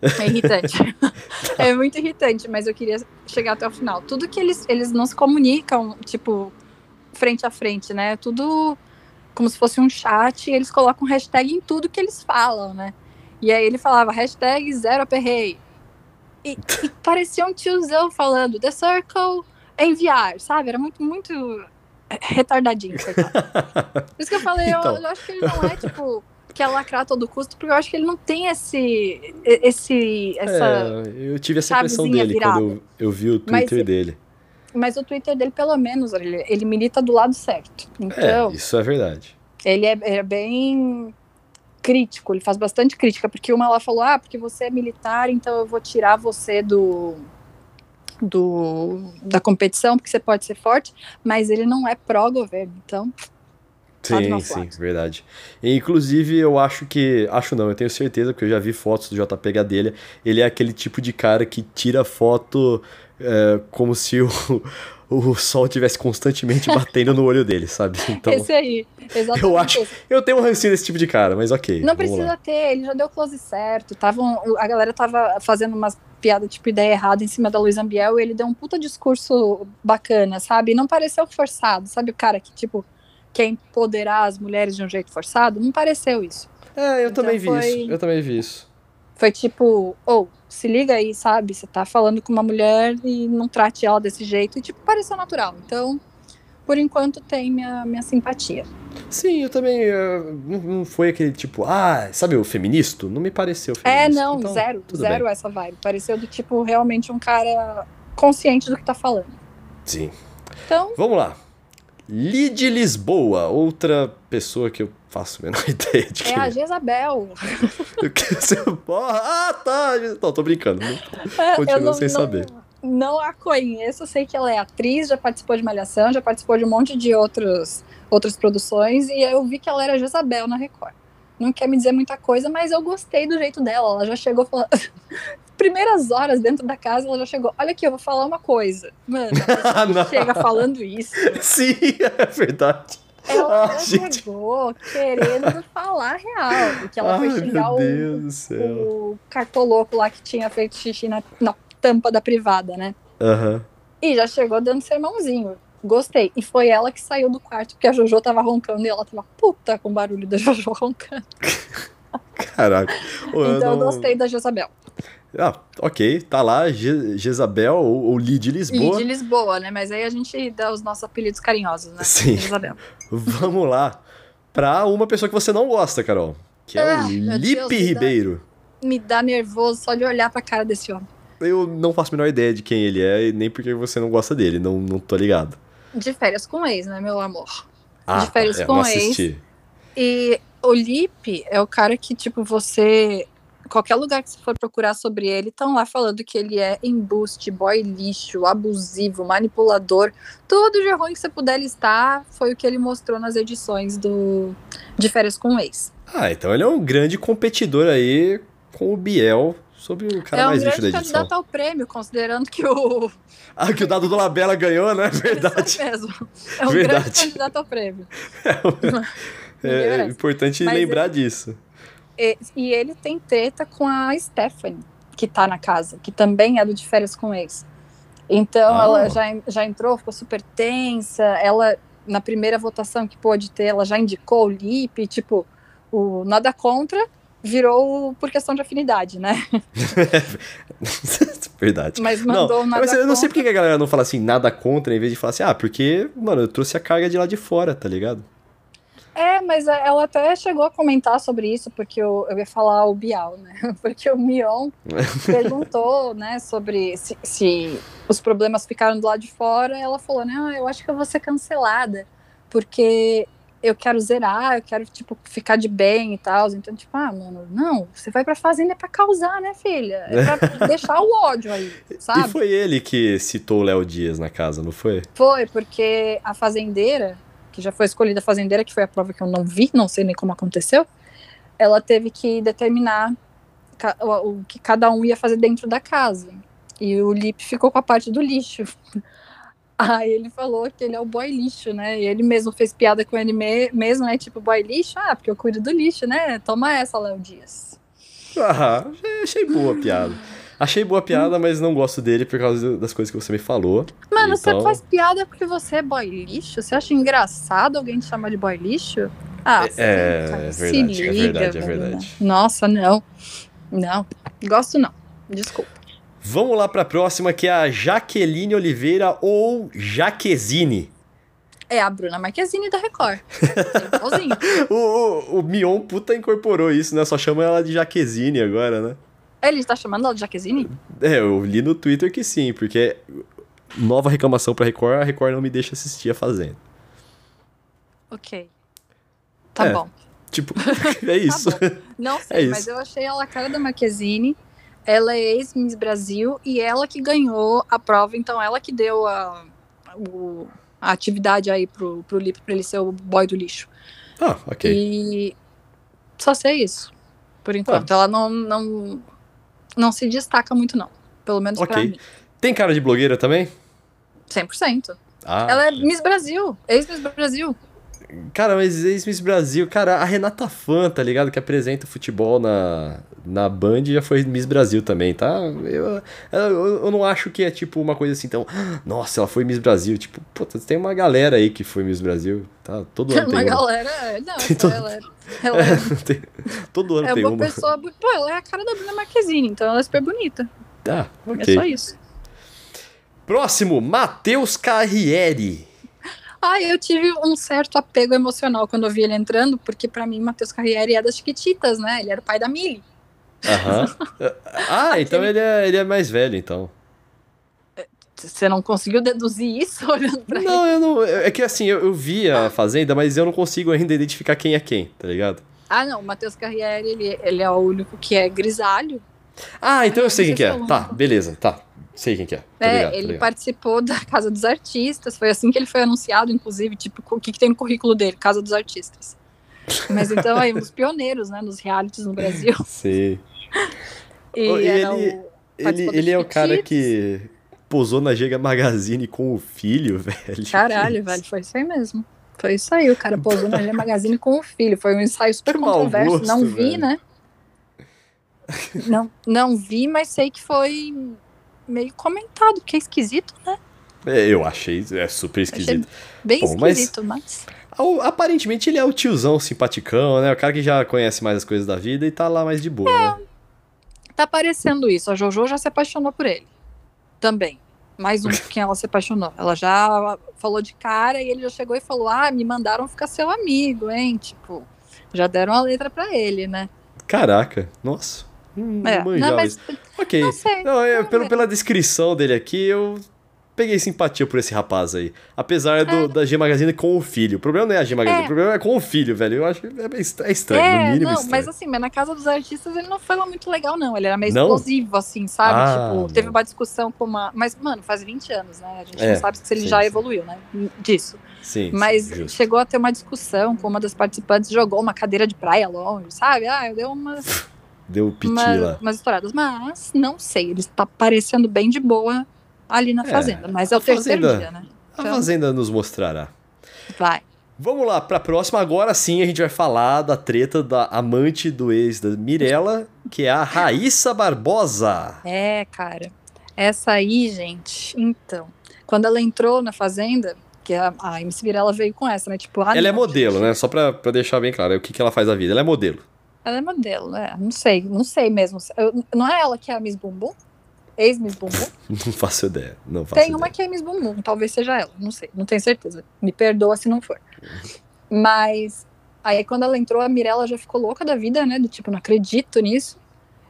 É irritante. (laughs) é muito irritante, mas eu queria chegar até o final. Tudo que eles, eles não se comunicam, tipo, frente a frente, né? Tudo como se fosse um chat e eles colocam hashtag em tudo que eles falam, né? E aí ele falava hashtag zero aperreio. E, e (laughs) parecia um tiozão falando The Circle enviar, sabe? Era muito, muito retardadinho, (laughs) Por isso que eu falei, então. eu, eu acho que ele não é, tipo quer lacrar a todo custo, porque eu acho que ele não tem esse. esse essa é, eu tive essa impressão dele virada. quando eu, eu, vi o Twitter mas, dele. Mas o Twitter dele, pelo menos, ele, ele milita do lado certo. Então, é, isso é verdade. Ele é, é bem crítico, ele faz bastante crítica, porque uma ela falou, ah, porque você é militar, então eu vou tirar você do, do da competição, porque você pode ser forte, mas ele não é pró-governo, então Sim, sim, verdade. E, inclusive, eu acho que. Acho não, eu tenho certeza, porque eu já vi fotos do JP Gadelha. Ele é aquele tipo de cara que tira foto é, como se o, o sol estivesse constantemente (laughs) batendo no olho dele, sabe? Então, esse aí, exatamente. Eu acho. Eu tenho um rancinho desse tipo de cara, mas ok. Não precisa ter, ele já deu close certo. Tavam, a galera tava fazendo umas piadas tipo ideia errada em cima da Luiz Ambiel e ele deu um puta discurso bacana, sabe? Não pareceu forçado, sabe? O cara que, tipo quer empoderar as mulheres de um jeito forçado, não pareceu isso. É, eu então também vi foi, isso. Eu também vi isso. Foi tipo, ou, oh, se liga aí, sabe? Você tá falando com uma mulher e não trate ela desse jeito. E, tipo, pareceu natural. Então, por enquanto, tem minha, minha simpatia. Sim, eu também. Uh, não foi aquele tipo, ah, sabe o feminista? Não me pareceu feminista. É, não, então, zero. Zero bem. essa vibe. Pareceu do tipo, realmente um cara consciente do que tá falando. Sim. Então. Vamos lá. Lid Lisboa, outra pessoa que eu faço a menor (laughs) ideia de quem é. a Jezabel. (laughs) ah, tá. Não, tô brincando. É, Continua sem não, saber. Não a conheço, sei que ela é atriz, já participou de Malhação, já participou de um monte de outros, outras produções, e eu vi que ela era Jezabel na Record. Não quer me dizer muita coisa, mas eu gostei do jeito dela. Ela já chegou falando. (laughs) primeiras horas dentro da casa, ela já chegou. Olha aqui, eu vou falar uma coisa. Mano, (laughs) ela chega falando isso. Sim, é verdade. Ela ah, chegou querendo falar real. Porque ela Ai, foi xingar o, o cartoloco lá que tinha feito xixi na, na tampa da privada, né? Uhum. E já chegou dando sermãozinho. Gostei. E foi ela que saiu do quarto, porque a Jojo tava roncando e ela tava puta com o barulho da Jojo roncando. (laughs) Caraca. então eu, não... eu gostei da Jezabel. Ah, ok, tá lá, Je Jezabel ou, ou Lee de Lisboa. Lee de Lisboa, né? Mas aí a gente dá os nossos apelidos carinhosos, né? Sim. Jezabel. (laughs) Vamos lá. Pra uma pessoa que você não gosta, Carol. Que é ah, o Lipe Ribeiro. Me dá, me dá nervoso só de olhar pra cara desse homem. Eu não faço a menor ideia de quem ele é, nem porque você não gosta dele, não, não tô ligado. De férias com ex, né, meu amor? Ah, de férias é, com ex. E o Lipe é o cara que, tipo, você qualquer lugar que você for procurar sobre ele, estão lá falando que ele é embuste, boy lixo, abusivo, manipulador. Tudo de ruim que você puder listar foi o que ele mostrou nas edições do de Férias com o Ex. Ah, então ele é um grande competidor aí com o Biel sobre o cara é um mais lixo da edição. É um candidato ao prêmio, considerando que o... (laughs) Ah, que o dado do Labela ganhou, né? (laughs) Verdade. Isso mesmo. É um Verdade. grande candidato ao prêmio. (laughs) É, é importante Mas lembrar ele... disso. E, e, ele tem treta com a Stephanie, que tá na casa, que também é do de férias com ex. Então ah. ela já, já entrou, ficou super tensa. Ela, na primeira votação que pôde ter, ela já indicou o Lipe, tipo, o nada contra virou por questão de afinidade, né? (laughs) Verdade. Mas mandou não, nada mas eu não sei porque a galera não fala assim, nada contra, em vez de falar assim, ah, porque, mano, eu trouxe a carga de lá de fora, tá ligado? É, mas ela até chegou a comentar sobre isso, porque eu, eu ia falar o Bial, né? (laughs) Porque o Mion perguntou, né, sobre se, se, os problemas ficaram do lado de fora, ela falou, né, ah, eu acho que eu vou ser cancelada, porque eu quero zerar, eu quero, tipo, ficar de bem e tal. Então, tipo, ah, mano, não, você vai pra fazenda é pra causar, né, filha? É pra (laughs) deixar o ódio aí, sabe? E foi ele que citou o Léo Dias na casa, não foi? Foi, porque a fazendeira, que já foi escolhida fazendeira, que foi a prova que eu não vi, não sei nem como aconteceu, ela teve que determinar o que cada um ia fazer dentro da casa. E o Lip ficou com a parte do lixo. (laughs) Aí ele falou que ele é o boy lixo, né? E ele mesmo fez piada com ele me mesmo, né? Tipo, boy lixo? Ah, porque eu cuido do lixo, né? Toma essa, Léo Dias. Ah, achei boa a piada. Achei boa piada, mas não gosto dele por causa das coisas que você me falou. Mano, então... você faz piada porque você é boy lixo? Você acha engraçado alguém te chamar de boy lixo? Ah, é, é, é verdade, liga, é verdade, é verdade. Nossa, não. Não, gosto não. Desculpa. Vamos lá para a próxima, que é a Jaqueline Oliveira ou Jaquezine. É a Bruna Marquezine da Record. (laughs) o, o, o Mion puta incorporou isso, né? Só chama ela de Jaquezine agora, né? Ele tá chamando ela de Jaquezine? É, eu li no Twitter que sim, porque nova reclamação pra Record, a Record não me deixa assistir a Fazenda. Ok. Tá é, bom. Tipo, (laughs) (laughs) é isso. Tá não sei, é mas eu achei ela a cara da Marquezine. Ela é ex-Miss Brasil e ela que ganhou a prova, então ela que deu a, o, a atividade aí pro, pro Lip pra ele ser o boy do lixo. Ah, ok. E só sei isso, por enquanto. Ah. Ela não, não, não se destaca muito, não. Pelo menos okay. pra mim. Tem cara de blogueira também? 100%. Ah. Ela é Miss Brasil, ex-Miss Brasil. Cara, mas ex-Miss Brasil, cara, a Renata Fã, tá ligado? Que apresenta futebol na, na Band já foi Miss Brasil também, tá? Eu, eu, eu, não acho que é tipo uma coisa assim tão. Nossa, ela foi Miss Brasil. Tipo, puta, tem uma galera aí que foi Miss Brasil, tá? Todo (laughs) ano tem uma. galera, não, tem todo... ela, ela (laughs) é, tem... todo ano é tem uma. uma pessoa. Pô, ela é a cara da Bruna Marquezine, então ela é super bonita. Tá, ok. É só isso. Próximo, Matheus Carriere. Ah, eu tive um certo apego emocional quando eu vi ele entrando, porque para mim Matheus Carriere é das Chiquititas, né? Ele era o pai da Millie. Aham. (laughs) ah, então ele é, ele é mais velho, então. Você não conseguiu deduzir isso (laughs) olhando pra não, ele? Não, eu não. É que assim, eu, eu vi a Fazenda, mas eu não consigo ainda identificar quem é quem, tá ligado? Ah, não. O Matheus Carriere, ele, ele é o único que é grisalho. Ah, então eu sei quem que é. Tá, beleza, tá. Sei quem que é. é, ligado, ele participou da Casa dos Artistas, foi assim que ele foi anunciado, inclusive, tipo, o que, que tem no currículo dele, Casa dos Artistas. Mas então aí, um dos pioneiros, né, nos realities no Brasil. (laughs) Sim. e ele, o, ele, ele é o cara que posou na Giga Magazine com o filho, (laughs) velho. Caralho, velho, foi isso aí mesmo. Foi isso aí, o cara posou na Giga Magazine com o filho. Foi um ensaio super controverso. Gosto, não vi, velho. né? Não, não vi, mas sei que foi meio comentado, que é esquisito, né? É, eu achei é super esquisito. Bem Bom, esquisito, mas, mas... Aparentemente ele é o tiozão simpaticão, né? O cara que já conhece mais as coisas da vida e tá lá mais de boa, é, né? Tá parecendo isso. A Jojo já se apaixonou por ele. Também. Mais um que ela se apaixonou. Ela já falou de cara e ele já chegou e falou: Ah, me mandaram ficar seu amigo, hein? Tipo, já deram a letra para ele, né? Caraca, nossa. Hum, é. não, mas, ok. Não sei, não, é, pelo, pela descrição dele aqui, eu peguei simpatia por esse rapaz aí. Apesar do, é. da G Magazine com o filho. O problema não é a G Magazine, é. o problema é com o filho, velho. Eu acho é, é estranho, é, no mínimo não, estranho. Mas assim, mas na casa dos artistas ele não foi lá muito legal, não. Ele era meio não? explosivo, assim, sabe? Ah, tipo, não. teve uma discussão com uma. Mas, mano, faz 20 anos, né? A gente é, não sabe se ele sim, já sim. evoluiu, né? Disso. Sim. Mas sim, chegou a ter uma discussão com uma das participantes, jogou uma cadeira de praia longe, sabe? Ah, eu dei umas deu piti lá. Umas estouradas, mas não sei, ele está parecendo bem de boa ali na é, fazenda, mas é o terceiro fazenda, dia, né? Então, a fazenda nos mostrará. Vai. Vamos lá, para a próxima. Agora sim a gente vai falar da treta da amante do ex da Mirella, que é a Raíssa Barbosa. É, cara. Essa aí, gente, então, quando ela entrou na fazenda, que a, a MC Mirella veio com essa, né? Tipo, ah, ela é modelo, gente. né? Só pra, pra deixar bem claro, é o que, que ela faz da vida. Ela é modelo. Ela é modelo, né? Não sei, não sei mesmo. Eu, não é ela que é a Miss Bumbum? Ex-Miss Bumbum? (laughs) não faço ideia. Não faço Tem ideia. uma que é Miss Bumbum, talvez seja ela, não sei, não tenho certeza. Me perdoa se não for. Mas aí quando ela entrou, a Mirella já ficou louca da vida, né? Do tipo, não acredito nisso.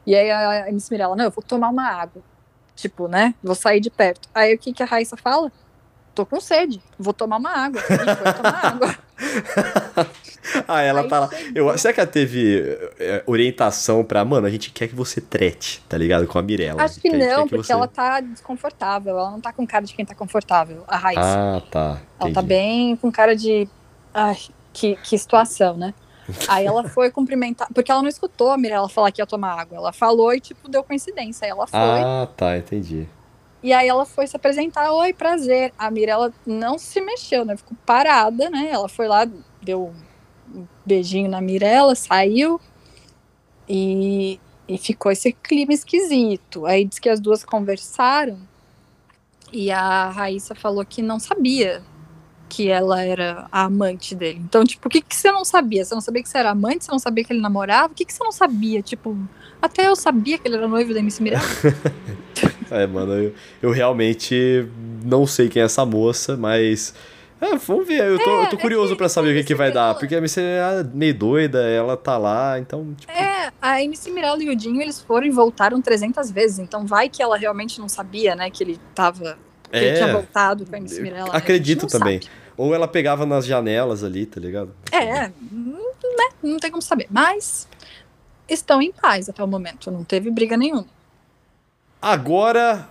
E aí a Miss Mirella, não, eu vou tomar uma água. Tipo, né? Vou sair de perto. Aí o que, que a Raíssa fala? Tô com sede, vou tomar uma água. E foi tomar (laughs) água. ah, ela Aí tá lá. Eu, será que ela teve é, orientação pra, mano, a gente quer que você trete, tá ligado? Com a Mirella. Acho que não, que porque você... ela tá desconfortável. Ela não tá com cara de quem tá confortável, a Raíssa. Ah, tá. Entendi. Ela tá bem com cara de. Ai, que, que situação, né? Aí ela foi cumprimentar, porque ela não escutou a Mirella falar que ia tomar água. Ela falou e, tipo, deu coincidência. Aí ela foi. Ah, tá, entendi. E aí ela foi se apresentar, oi, prazer. A Mirella não se mexeu, né? Ficou parada, né? Ela foi lá, deu um beijinho na Mirella, saiu e, e ficou esse clima esquisito. Aí disse que as duas conversaram e a Raíssa falou que não sabia que ela era a amante dele. Então, tipo, o que, que você não sabia? Você não sabia que você era amante? Você não sabia que ele namorava? O que, que você não sabia? Tipo, até eu sabia que ele era noivo da MC Mirella. (laughs) É, mano, eu, eu realmente não sei quem é essa moça, mas. É, vamos ver. Eu tô, é, eu tô é curioso é para saber o que, que vai dar. Porque a MC é meio doida, ela tá lá, então. Tipo... É, a MC Mirella e o Dinho, eles foram e voltaram 300 vezes. Então vai que ela realmente não sabia, né, que ele tava. Que é, ele tinha voltado com a MC Mirella. Né? Acredito também. Sabe. Ou ela pegava nas janelas ali, tá ligado? É, né? Não tem como saber. Mas estão em paz até o momento. Não teve briga nenhuma. Agora,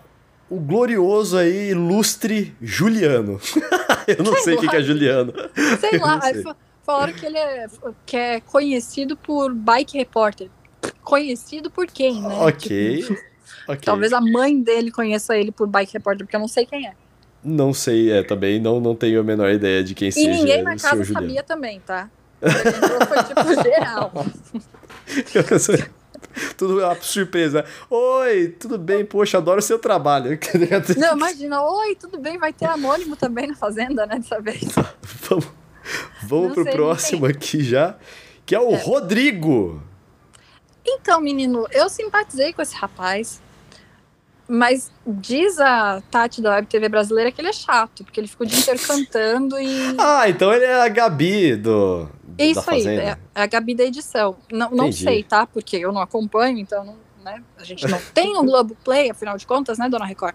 o glorioso aí, ilustre Juliano. (laughs) eu não sei o que, que, é Juliano. Sei (laughs) lá, sei. falaram que ele é, que é conhecido por bike repórter. Conhecido por quem, né? Ok. Tipo, (laughs) okay. Talvez a mãe dele conheça ele por bike repórter, porque eu não sei quem é. Não sei, é, também não, não tenho a menor ideia de quem e seja. E ninguém na casa sabia também, tá? Foi tipo geral. (laughs) tudo uma surpresa. Oi, tudo bem? Poxa, adoro o seu trabalho. (laughs) Não, imagina, oi, tudo bem? Vai ter anônimo também na Fazenda, né, dessa vez. (laughs) vamos vamos pro próximo aqui já, que é o é. Rodrigo. Então, menino, eu simpatizei com esse rapaz. Mas diz a Tati da Web TV brasileira que ele é chato, porque ele fica o dia inteiro cantando e. Ah, então ele é a Gabi do, isso aí, é, é a Gabi da edição. Não, não sei, tá? Porque eu não acompanho, então não, né? a gente não (laughs) tem o Globo Play, afinal de contas, né, Dona Record?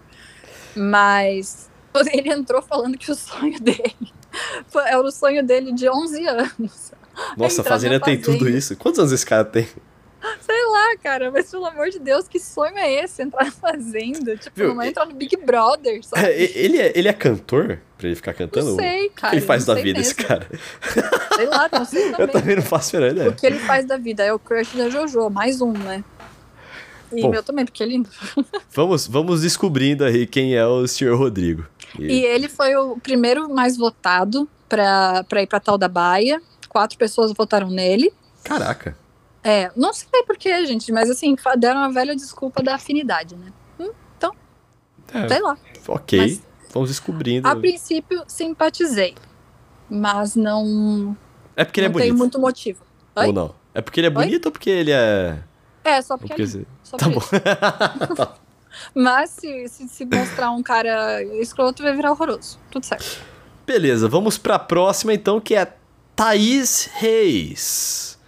Mas (laughs) ele entrou falando que o sonho dele (laughs) era o sonho dele de 11 anos. Nossa, a Fazenda tem tudo isso. Quantos anos esse cara tem? Sei lá, cara, mas pelo amor de Deus, que sonho é esse? Entrar na Fazenda? Tipo, Viu? não entrar no Big Brother, sabe? É, ele, é, ele é cantor? Pra ele ficar cantando? Não sei, cara. O que ele faz da vida, mesmo. esse cara? Sei lá, não sei também. Eu também não faço a ideia. O que ele faz da vida é o crush da Jojo, mais um, né? E Bom, meu também, porque é lindo. (laughs) vamos, vamos descobrindo aí quem é o senhor Rodrigo. E... e ele foi o primeiro mais votado pra, pra ir pra tal da Baia. Quatro pessoas votaram nele. Caraca. É, não sei porquê, gente, mas assim, deram uma velha desculpa da afinidade, né? Hum, então, é, sei lá. Ok, mas, vamos descobrindo. A princípio, simpatizei, mas não. É porque ele é bonito. Tem muito motivo. Oi? Ou não? É porque ele é bonito Oi? ou porque ele é. É, só porque, porque ele... Só tá bom. tá. (laughs) Mas se, se, se mostrar um cara escroto, vai virar horroroso. Tudo certo. Beleza, vamos pra próxima então, que é Thaís Reis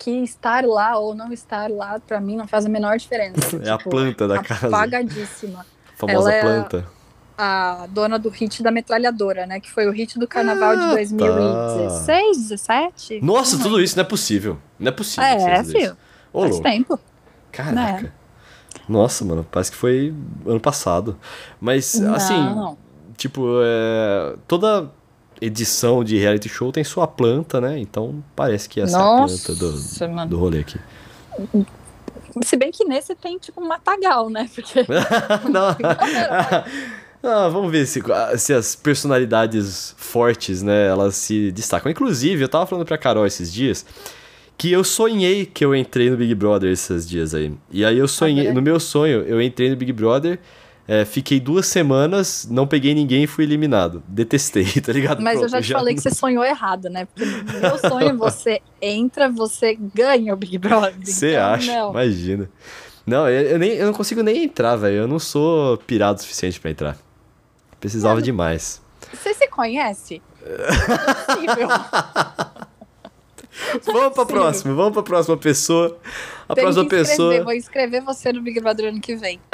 que estar lá ou não estar lá, para mim, não faz a menor diferença. (laughs) é tipo, a planta da casa. Apagadíssima. Famosa Ela planta. É a dona do hit da metralhadora, né? Que foi o hit do carnaval ah, de 2016, tá. 17. Nossa, uhum. tudo isso não é possível. Não é possível. É, filho. Ô, faz tempo. Caraca. Né? Nossa, mano, parece que foi ano passado. Mas, não. assim, tipo, é, toda edição de reality show tem sua planta, né? Então parece que essa Nossa, é a planta do, do rolê aqui. Se bem que nesse tem tipo um matagal, né? Porque... (laughs) não. (laughs) ah, vamos ver se, se as personalidades fortes, né, elas se destacam. Inclusive, eu tava falando pra Carol esses dias que eu sonhei que eu entrei no Big Brother esses dias aí. E aí eu sonhei, ah, no meu sonho, eu entrei no Big Brother é, fiquei duas semanas, não peguei ninguém e fui eliminado. Detestei, (laughs) tá ligado? Mas Pronto, eu já te já... falei que você sonhou errado, né? Porque no meu sonho você entra, você ganha o Big Brother. Você então, acha? Não. Imagina. Não, eu, eu, nem, eu não consigo nem entrar, velho. Eu não sou pirado o suficiente para entrar. Precisava Mano, demais. Você se conhece? É (laughs) vamos pra próxima, vamos pra próxima pessoa. A Tem próxima pessoa. Vou escrever você no Big Brother ano que vem. (laughs)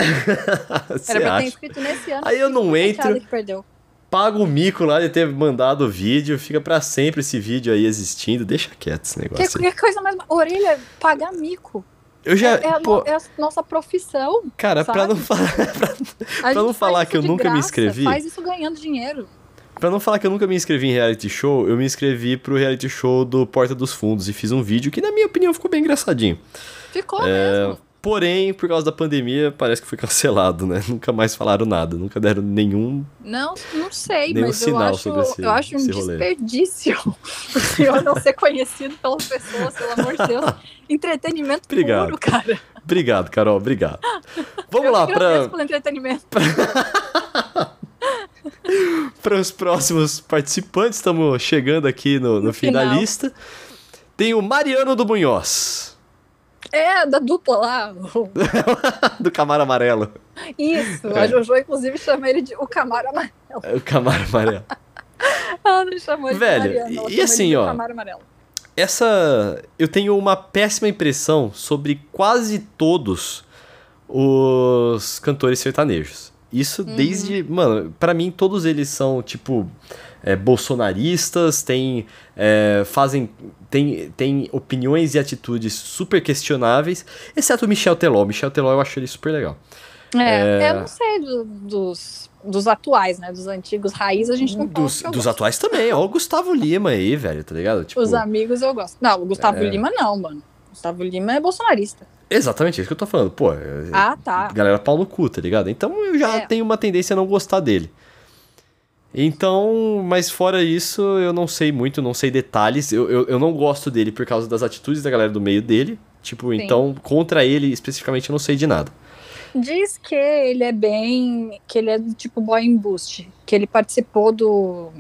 Era pra ter inscrito nesse ano. Aí eu não entro. Que perdeu. paga o mico lá de ter mandado o vídeo, fica para sempre esse vídeo aí existindo, deixa quieto esse negócio. Que, que coisa mais. Orelha, pagar mico. Eu já, é, é, pô, a, é, a, nossa profissão. Cara, sabe? pra não falar, (laughs) pra, pra não falar que eu nunca graça, me inscrevi. Faz isso ganhando dinheiro. Pra não falar que eu nunca me inscrevi em reality show, eu me inscrevi pro reality show do Porta dos Fundos e fiz um vídeo que, na minha opinião, ficou bem engraçadinho. Ficou é, mesmo. Porém, por causa da pandemia, parece que foi cancelado, né? (laughs) Nunca mais falaram nada, nunca deram nenhum. Não, não sei, nenhum mas sinal eu acho, sobre esse, eu acho um desperdício (laughs) o senhor não ser conhecido pelas pessoas, pelo amor de Deus. Entretenimento Obrigado. puro, cara. Obrigado, Carol, obrigado. Vamos eu lá, pra. pelo entretenimento. (laughs) para os próximos participantes, estamos chegando aqui no, no, no fim final. da lista. Tem o Mariano do Munhoz. É, da dupla lá. (laughs) do Camaro Amarelo. Isso, a Jojo inclusive chama ele de o Camaro Amarelo. O Camaro Amarelo. (laughs) ela não chamou ele Velho, de Mariano, ela e assim, ó. de Camaro Amarelo. Essa. Eu tenho uma péssima impressão sobre quase todos os cantores sertanejos. Isso Uhum. desde. Mano, para mim todos eles são, tipo. É, bolsonaristas, tem, é, fazem, tem, tem opiniões e atitudes super questionáveis, exceto o Michel Teló. O Michel Teló eu acho ele super legal. É, É. eu não sei do- dos, dos atuais, né? Dos antigos raiz, a gente não Dos, dos gosto. atuais também, ó, o Gustavo Lima aí, velho, tá ligado? Tipo, Os amigos eu gosto. Não, o Gustavo É. Lima não, mano. Gustavo Lima é bolsonarista. exatamente isso que eu tô falando. Pô, é- Ah, tá. galera pau no cu, tá ligado? Então eu já É. tenho uma tendência a não gostar dele. Então, mas fora isso, eu não sei muito, não sei detalhes. Eu, eu, eu não gosto dele por causa das atitudes da galera do meio dele. Tipo, Sim. então, contra ele especificamente, eu não sei de nada. Diz que ele é bem. que ele é do tipo boy em boost. Que ele participou do.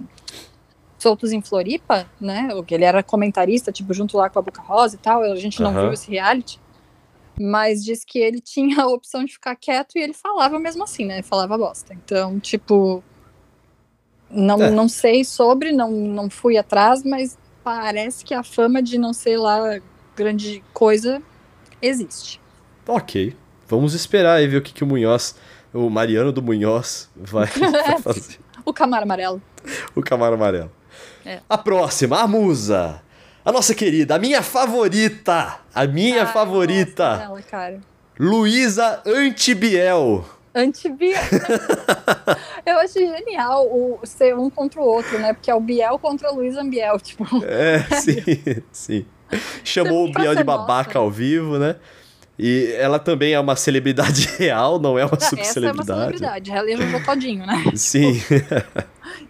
Soltos em Floripa, né? Que ele era comentarista, tipo, junto lá com a Boca Rosa e tal. A gente não Aham. viu esse reality. Mas diz que ele (laughs) tinha a opção de ficar quieto e ele falava mesmo assim, né? Falava bosta. Então, tipo. Não, É. não sei sobre, não, não fui atrás, mas parece que a fama de não ser lá grande coisa existe. Ok. Vamos esperar e ver o que, que o Munhoz, o Mariano do Munhoz, vai, (laughs) vai fazer. O Camaro Amarelo. O Camaro Amarelo. É. A próxima, a musa. A nossa querida, a minha favorita. A minha Ah, favorita. dela, cara. Luísa Antibiel. Antibiel. (laughs) eu achei genial o ser um contra o outro, né? Porque é o Biel contra o Luiz Ambiel, (laughs) tipo. É, sim, sim. Chamou o Biel de babaca nossa. ao vivo, né? E ela também é uma celebridade (laughs) real, não é uma Essa é uma subcelebridade. celebridade, ela é Jojo Todinho, né? Sim.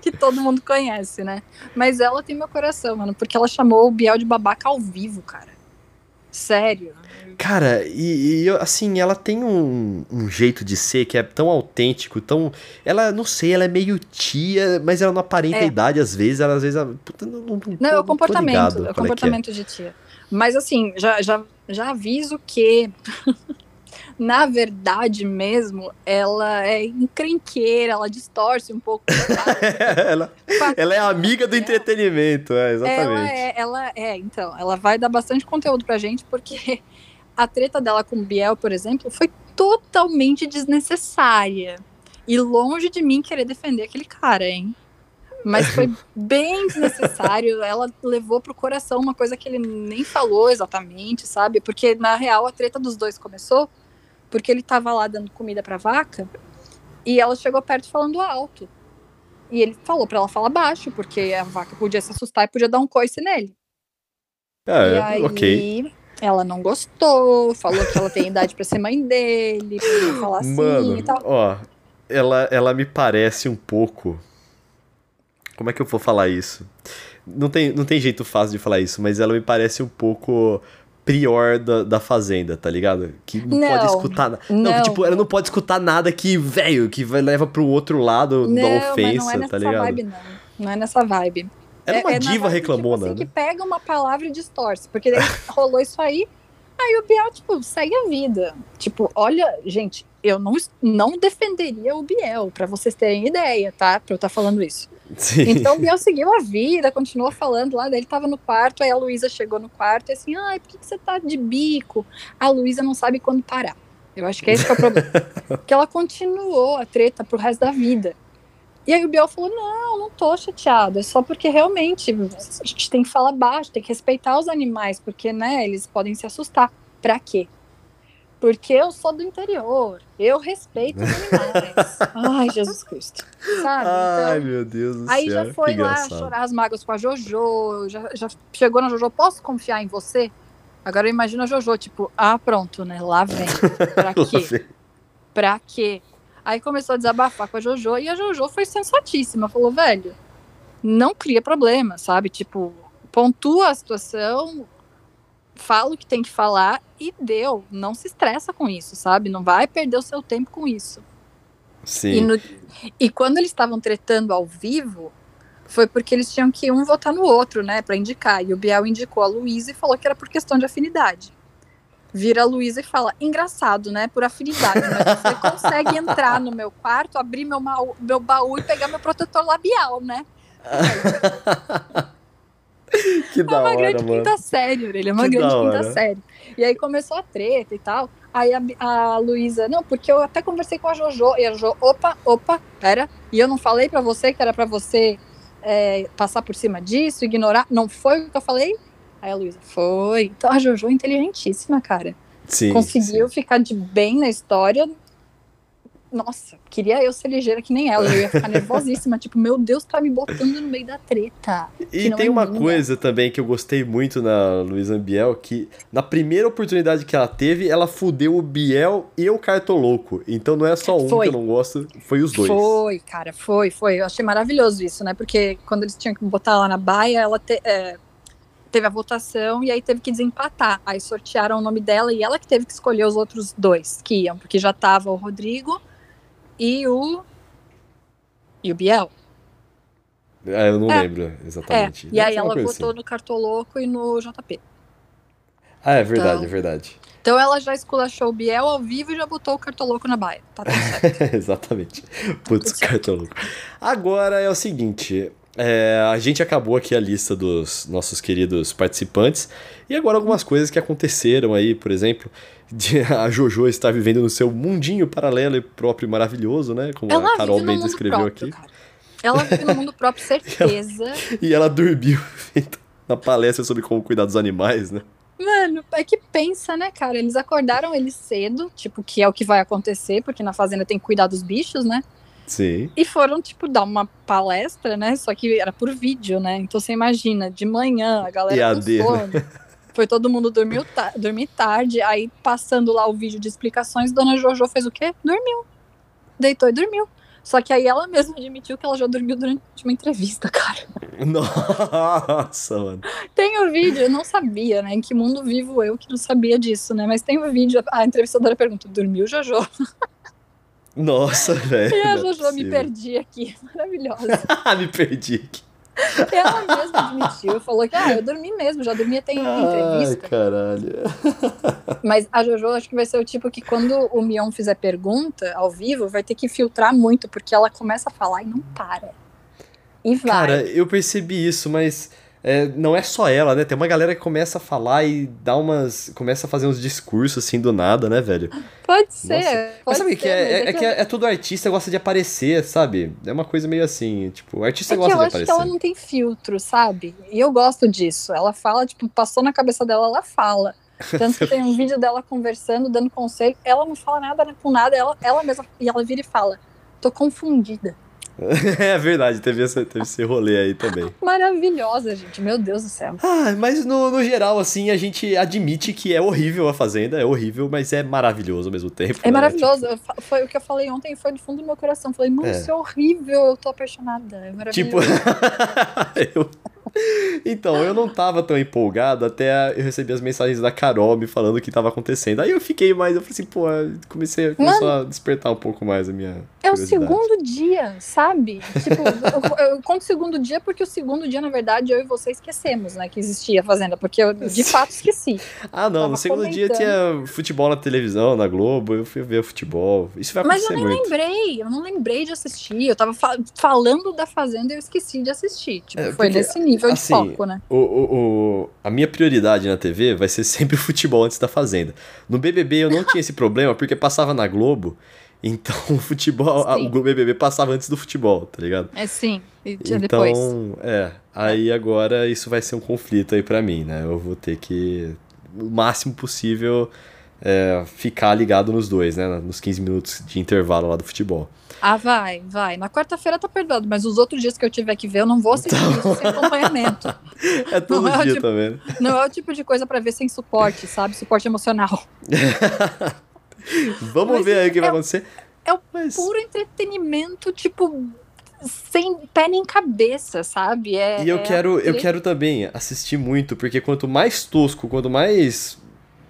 Que todo mundo conhece, né? Mas ela tem meu coração, mano, porque ela chamou o Biel de babaca ao vivo, cara. Sério. Cara, e, e assim, ela tem um, um jeito de ser que é tão autêntico, tão. Ela, não sei, ela é meio tia, mas ela não aparenta É. idade às vezes, ela às vezes. Ela, puta, não, não, Não, é o comportamento, é o é comportamento de tia. Mas assim, já, já, já aviso que, (laughs) na verdade mesmo, ela é encrenqueira, ela distorce um pouco. (laughs) ela, ela é amiga do entretenimento, é, Ela exatamente. é, ela é, então, ela vai dar bastante conteúdo pra gente, porque a treta dela com o Biel, por exemplo, foi totalmente desnecessária. E longe de mim querer defender aquele cara, hein? Mas foi (laughs) bem desnecessário. Ela levou pro coração uma coisa que ele nem falou exatamente, sabe? Porque, na real, a treta dos dois começou porque ele tava lá dando comida pra vaca e ela chegou perto falando alto. E ele falou pra ela falar baixo, porque a vaca podia se assustar e podia dar um coice nele. Ah, e aí ok. Ela não gostou, falou que ela tem idade pra ser mãe dele, pra falar assim Mano, e tal. ó, ela, ela me parece um pouco. Como é que eu vou falar isso? Não tem, não tem jeito fácil de falar isso, mas ela me parece um pouco prior da, da Fazenda, tá ligado? Que não, Não, pode escutar nada. Não, que, não. tipo, ela não pode escutar nada que, velho, que leva pro outro lado Não, da ofensa, não é nessa tá ligado? vibe, não. Não é nessa vibe. Ela é uma na diva vibe, reclamona, Tipo assim, né? que pega uma palavra e distorce. Porque daí (laughs) rolou isso aí, aí o Biel, tipo, segue a vida. Tipo, olha, gente, eu não, não defenderia o Biel, pra vocês terem ideia, tá? Pra eu estar falando isso. Sim. Então o Biel seguiu a vida, continuou falando lá, daí ele tava no quarto, aí a Luísa chegou no quarto e assim, ai, por que, que você tá de bico? A Luísa não sabe quando parar. Eu acho que esse que é o problema. (laughs) que ela continuou a treta pro resto da vida. E aí o Biel falou: não, não tô chateado, é só porque realmente a gente tem que falar baixo, tem que respeitar os animais, porque, né, eles podem se assustar. Pra quê? Porque eu sou do interior, eu respeito os animais. (laughs) Ai, Jesus Cristo. Sabe? Ai, então, meu Deus do aí céu. Aí já foi lá chorar as mágoas com a Jojo, já, já chegou na Jojo, posso confiar em você? Agora eu imagino a Jojo, tipo, ah, pronto, né? Lá vem. Pra (laughs) quê? pra quê? Aí começou a desabafar com a Jojo e a Jojo foi sensatíssima. Falou, velho, não cria problema, sabe? Tipo, pontua a situação, fala o que tem que falar e deu. Não se estressa com isso, sabe? Não vai perder o seu tempo com isso. Sim. E, no, e quando eles estavam tretando ao vivo, foi porque eles tinham que um votar no outro, né, para indicar. E o Biel indicou a Luísa e falou que era por questão de afinidade vira a Luísa e fala: engraçado, né? Por afinidade, mas você (laughs) consegue entrar no meu quarto, abrir meu, meu baú e pegar meu protetor labial, né? (laughs) que da hora, É uma grande mano. quinta série, ele é uma Que grande da quinta hora. série. E aí começou a treta e tal. Aí a, a Luísa, não, porque eu até conversei com a Jojo. E a Jojo, opa, opa, pera. E eu não falei pra você que era pra você é, passar por cima disso, ignorar. Não foi o que eu falei? Aí a Luísa, foi. Então a Jojo é inteligentíssima, cara. Sim, Conseguiu sim. ficar de bem na história. Nossa, queria eu ser ligeira que nem ela. Eu ia ficar nervosíssima. (laughs) tipo, meu Deus, tá me botando no meio da treta. E tem é uma minha. coisa também que eu gostei muito na Luísa Biel, que na primeira oportunidade que ela teve, ela fudeu o Biel e o Cartoloco. Então não é só um Foi. que eu não gosto, foi os dois. Foi, cara, foi, foi. Eu achei maravilhoso isso, né? Porque quando eles tinham que botar lá na baia, ela te- é, teve a votação e aí teve que desempatar. Aí sortearam o nome dela e ela que teve que escolher os outros dois que iam, porque já tava o Rodrigo e o. E o Biel. Ah, eu não É. lembro É. exatamente. E Deve aí ela votou assim. no Cartoloco e no JP. Ah, é verdade, Então- é verdade. Então ela já esculachou o Biel ao vivo e já botou o Cartoloco na baia. Tá tudo certo. (laughs) Exatamente. Putz, cartoloco. Agora é o seguinte. É, a gente acabou aqui a lista dos nossos queridos participantes. E agora algumas coisas que aconteceram aí, por exemplo, de (laughs) a Jojo estar vivendo no seu mundinho paralelo e próprio e maravilhoso, né? Como ela a Carol bem descreveu próprio, aqui. cara. Ela vive no mundo próprio, (laughs) certeza. E ela dormiu (laughs) na palestra sobre como cuidar dos animais, né? Mano, é que pensa, né, cara? Eles acordaram ele cedo, tipo, que é o que vai acontecer, porque na fazenda tem que cuidar dos bichos, né? Sim. E foram, tipo, dar uma palestra, né? Só que era por vídeo, né? Então você imagina, de manhã, a galera EAD, com sono. Foi todo mundo dormiu ta dormir tarde, aí passando lá o vídeo de explicações, Dona Jojo fez o quê? Dormiu. Deitou e dormiu. Só que aí ela mesma admitiu que ela já dormiu durante uma entrevista, (laughs) cara. Nossa, mano. Tem o vídeo, eu não sabia, né? Em que mundo vivo eu que não sabia disso, né? Mas tem o vídeo, a entrevistadora pergunta: dormiu, Jojo? Nossa, (laughs) velho. A é Jojo me perdi aqui. (laughs) Maravilhosa. (laughs) me perdi aqui. Ela mesma admitiu, falou que ah, eu dormi mesmo, já dormi até em Ai, entrevista. caralho. Mas a Jojo acho que vai ser o tipo que quando o Mion fizer pergunta ao vivo, vai ter que filtrar muito, porque ela começa a falar e não para. E vai. Cara, eu percebi isso, mas é, não é só ela, né? Tem uma galera que começa a falar e dá umas. começa a fazer uns discursos assim do nada, né, velho? pode ser. Nossa. Pode Mas sabe ser, que é, é, é que é, é tudo artista gosta de aparecer, sabe? É uma coisa meio assim, tipo, o artista É gosta eu de acho que aparecer. ela não tem filtro, sabe? E eu gosto disso. Ela fala, tipo, passou na cabeça dela, ela fala. Tanto que tem um (laughs) vídeo dela conversando, dando conselho. Ela não fala nada com nada, ela, ela mesma. E ela vira e fala: tô confundida. (laughs) é verdade, teve esse, teve esse rolê aí também. Maravilhosa, gente. Meu Deus do céu. Ah, mas no, no geral, assim, a gente admite que é horrível a Fazenda, é horrível, mas é maravilhoso ao mesmo tempo. É né? maravilhoso. Fa- Foi o que eu falei ontem foi do fundo do meu coração. Falei, mano, É. isso é horrível, eu tô apaixonada. É Tipo, maravilhoso. (laughs) eu- Então, eu não tava tão empolgado até eu receber as mensagens da Carol me falando o que tava acontecendo. Aí eu fiquei mais, eu falei assim, pô, comecei, começou a despertar um pouco mais a minha É o segundo dia, sabe? Tipo, (laughs) eu, eu conto segundo dia porque o segundo dia, na verdade, eu e você esquecemos, né, que existia a Fazenda, porque eu de fato esqueci. Ah, não, no segundo dia comentando. tinha futebol na televisão, na Globo, eu fui ver futebol. Isso vai Mas eu acontecer nem muito. lembrei, eu não lembrei de assistir. Eu tava fa- falando da Fazenda e eu esqueci de assistir. Tipo, É, foi nesse nível assim, de foco, né? O, o, o- a minha prioridade na TV vai ser (laughs) sempre o futebol antes da Fazenda. No BBB eu não tinha esse (laughs) problema porque passava na Globo Então (laughs) o futebol, a, o BBB passava antes do futebol, tá ligado? É sim, e tinha então, depois. é, aí agora isso vai ser um conflito aí para mim, né? Eu vou ter que o máximo possível é, ficar ligado nos dois, né? Nos 15 minutos de intervalo lá do futebol. Ah, vai, vai. Na quarta-feira tá perdoado, mas os outros dias que eu tiver que ver, eu não vou assistir então... isso sem acompanhamento. (laughs) É todo não dia é tipo, também. Não é o tipo de coisa para ver sem suporte, sabe? Suporte emocional. (laughs) Vamos mas, ver aí o que é, vai acontecer. É o mas... puro entretenimento, tipo, sem pé nem cabeça, sabe? É, e eu é quero, eu quero também assistir muito, porque quanto mais tosco, quanto mais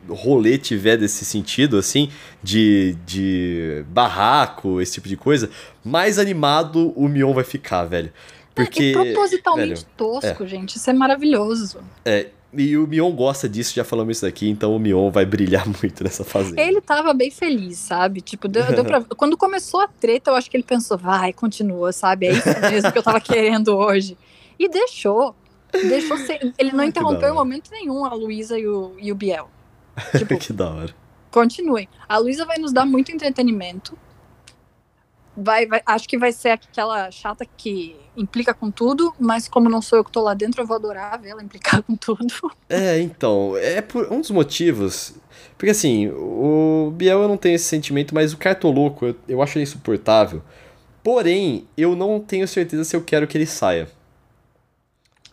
rolê tiver desse sentido, assim, de, de barraco, esse tipo de coisa, mais animado o Mion vai ficar, velho. Porque. É, propositalmente velho, tosco, é. gente. Isso é maravilhoso. É. E o Mion gosta disso, já falamos isso aqui, então o Mion vai brilhar (laughs) muito nessa fazenda. Ele tava bem feliz, sabe? Tipo, deu, deu pra... (laughs) quando começou a treta, eu acho que ele pensou, vai, continua, sabe? É isso mesmo que eu tava (laughs) querendo hoje. E deixou. Deixou ser... Ele não interrompeu em momento nenhum a Luísa e o, e o Biel. (laughs) Tipo, que da hora. Continuem. A Luísa vai nos dar muito entretenimento. Vai, vai, acho que vai ser aquela chata que implica com tudo, mas como não sou eu que tô lá dentro, eu vou adorar ver ela implicar com tudo. (laughs) É, então, é por um dos motivos. Porque assim, o Biel eu não tenho esse sentimento, mas o Cartoloco eu, eu acho ele insuportável. Porém, eu não tenho certeza se eu quero que ele saia.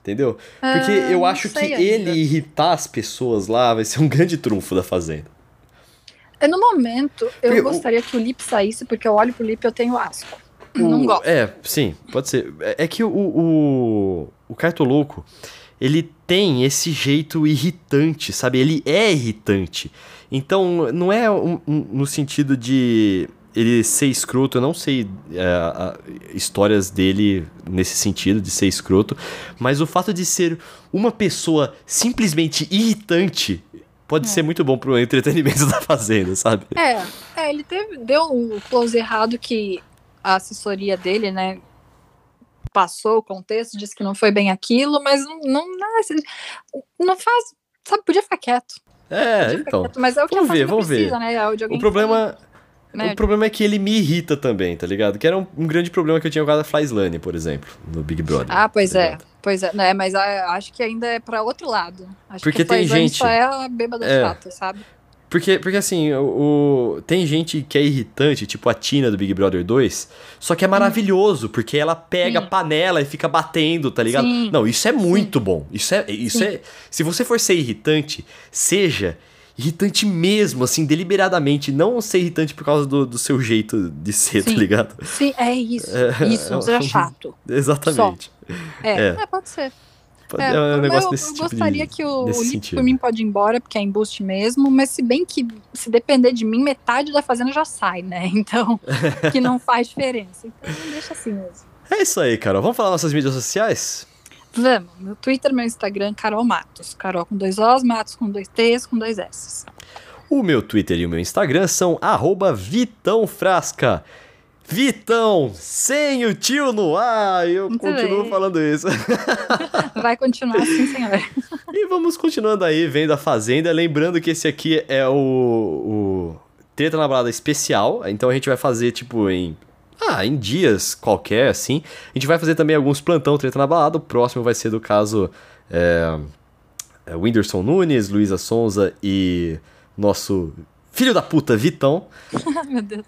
Entendeu? Porque ah, eu acho que ainda. ele irritar as pessoas lá vai ser um (laughs) grande trunfo da Fazenda. É, no momento, eu porque gostaria o... que o Lip saísse, porque eu olho pro Lip e eu tenho asco. O... Não gosto. É, sim, pode ser. É, é que o, o, o Cartoloco, ele tem esse jeito irritante, sabe? Ele é irritante. Então, não é um, um, no sentido de ele ser escroto, eu não sei é, histórias dele nesse sentido, de ser escroto, mas o fato de ser uma pessoa simplesmente irritante pode é. ser muito bom pro entretenimento (laughs) da Fazenda, sabe? É, é ele teve, deu um close errado que a assessoria dele, né, passou o contexto, disse que não foi bem aquilo, mas não, não, não faz, sabe, podia ficar quieto. É, então. Quieto, mas é o que vamos a ver, vamos precisa, ver. né? É o problema... Né? O problema é que ele me irrita também, tá ligado? Que era um, um grande problema que eu tinha com a Flyslane, por exemplo, no Big Brother. Ah, pois tá é. Pois é, né? Mas acho que ainda é pra outro lado. Acho Porque que tem gente. só é a bêbada é. chata, sabe? Porque, porque assim, o, o, tem gente que é irritante, tipo a Tina do Big Brother 2, só que é maravilhoso, porque ela pega Sim. a panela e fica batendo, tá ligado? Sim. Não, isso é muito Sim. bom. Isso é. Isso é. Se você for ser irritante, seja irritante mesmo, assim, deliberadamente. Não ser irritante por causa do, do seu jeito de ser, tá Sim. tá ligado? Sim, é isso. É, isso, não seja chato. (laughs) Exatamente. É, é. é, pode ser. É, é um negócio eu, desse eu tipo gostaria de, que o, o Lip por mim pode ir embora, porque é embuste mesmo, mas se bem que se depender de mim, metade da fazenda já sai, né? (laughs) Então, que não faz diferença. Então, deixa assim mesmo. É isso aí, Carol. Vamos falar nossas mídias sociais? Vamos. Meu Twitter, meu Instagram, Carol Matos. Carol com dois Os, Matos com dois T's, com dois S. O meu Twitter e o meu Instagram são @vitãofrasca. Vitão, sem o tio no ar, eu Muito continuo bem. falando isso. (laughs) Vai continuar assim, senhor. E vamos continuando aí, vendo a Fazenda. Lembrando que esse aqui é o, o Treta na Balada especial. Então a gente vai fazer, tipo, em ah, em dias qualquer, assim. A gente vai fazer também alguns plantão treta na balada. O próximo vai ser do caso é, é Whindersson Nunes, Luísa Sonza e nosso filho da puta Vitão. (laughs) Meu Deus.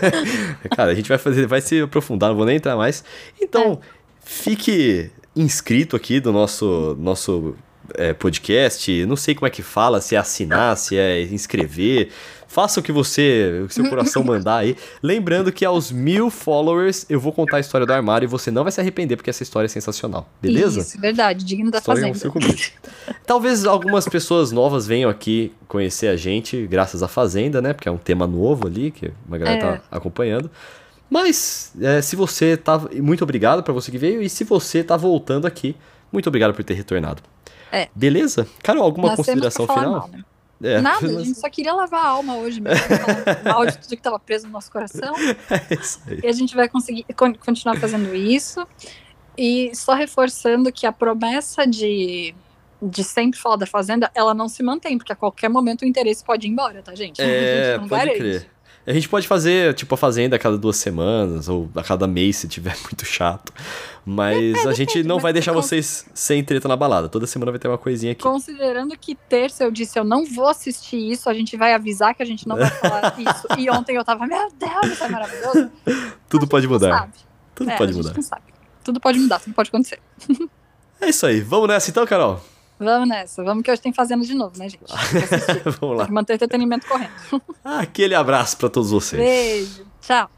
(laughs) Cara, a gente vai fazer, vai se aprofundar, não vou nem entrar mais. Então, é. fique inscrito aqui do nosso nosso é, podcast. Não sei como é que fala, se é assinar, se é inscrever. Faça o que você, o que seu coração (laughs) mandar aí. Lembrando que aos mil followers eu vou contar a história do armário e você não vai se arrepender porque essa história é sensacional. Beleza? Isso, verdade. Digno da história fazenda. (laughs) Talvez algumas pessoas novas venham aqui conhecer a gente graças à Fazenda, né? Porque é um tema novo ali que uma galera tá é. tá acompanhando. Mas, é, se você tá. Muito obrigado para você que veio. E se você tá voltando aqui, muito obrigado por ter retornado. É. Beleza? Carol, alguma Nós consideração final? Mal, né? É, Nada, a gente só queria lavar a alma hoje mesmo. mal de tudo que estava preso no nosso coração. (laughs) É isso aí. E a gente vai conseguir continuar fazendo isso. E só reforçando que a promessa de, de sempre falar da Fazenda, ela não se mantém, porque a qualquer momento o interesse pode ir embora, tá, gente? É, gente pode garante. crer. A gente pode fazer, tipo, a Fazenda a cada duas semanas, ou a cada mês, se tiver (laughs) muito chato. Mas é, a gente não vai deixar vocês sem treta na balada. Toda semana vai ter uma coisinha aqui. Considerando que terça eu disse eu não vou assistir isso, a gente vai avisar que a gente não vai falar (laughs) isso. E ontem eu tava, meu Deus, isso é maravilhoso. (laughs) Tudo pode mudar. Tudo é, pode mudar. Tudo pode mudar, tudo pode acontecer. É isso aí. Vamos nessa então, Carol? Vamos nessa. Vamos que hoje tem fazendo de novo, né, gente? (laughs) Vamos lá. Manter o entretenimento correndo. Aquele abraço para todos vocês. Beijo. Tchau.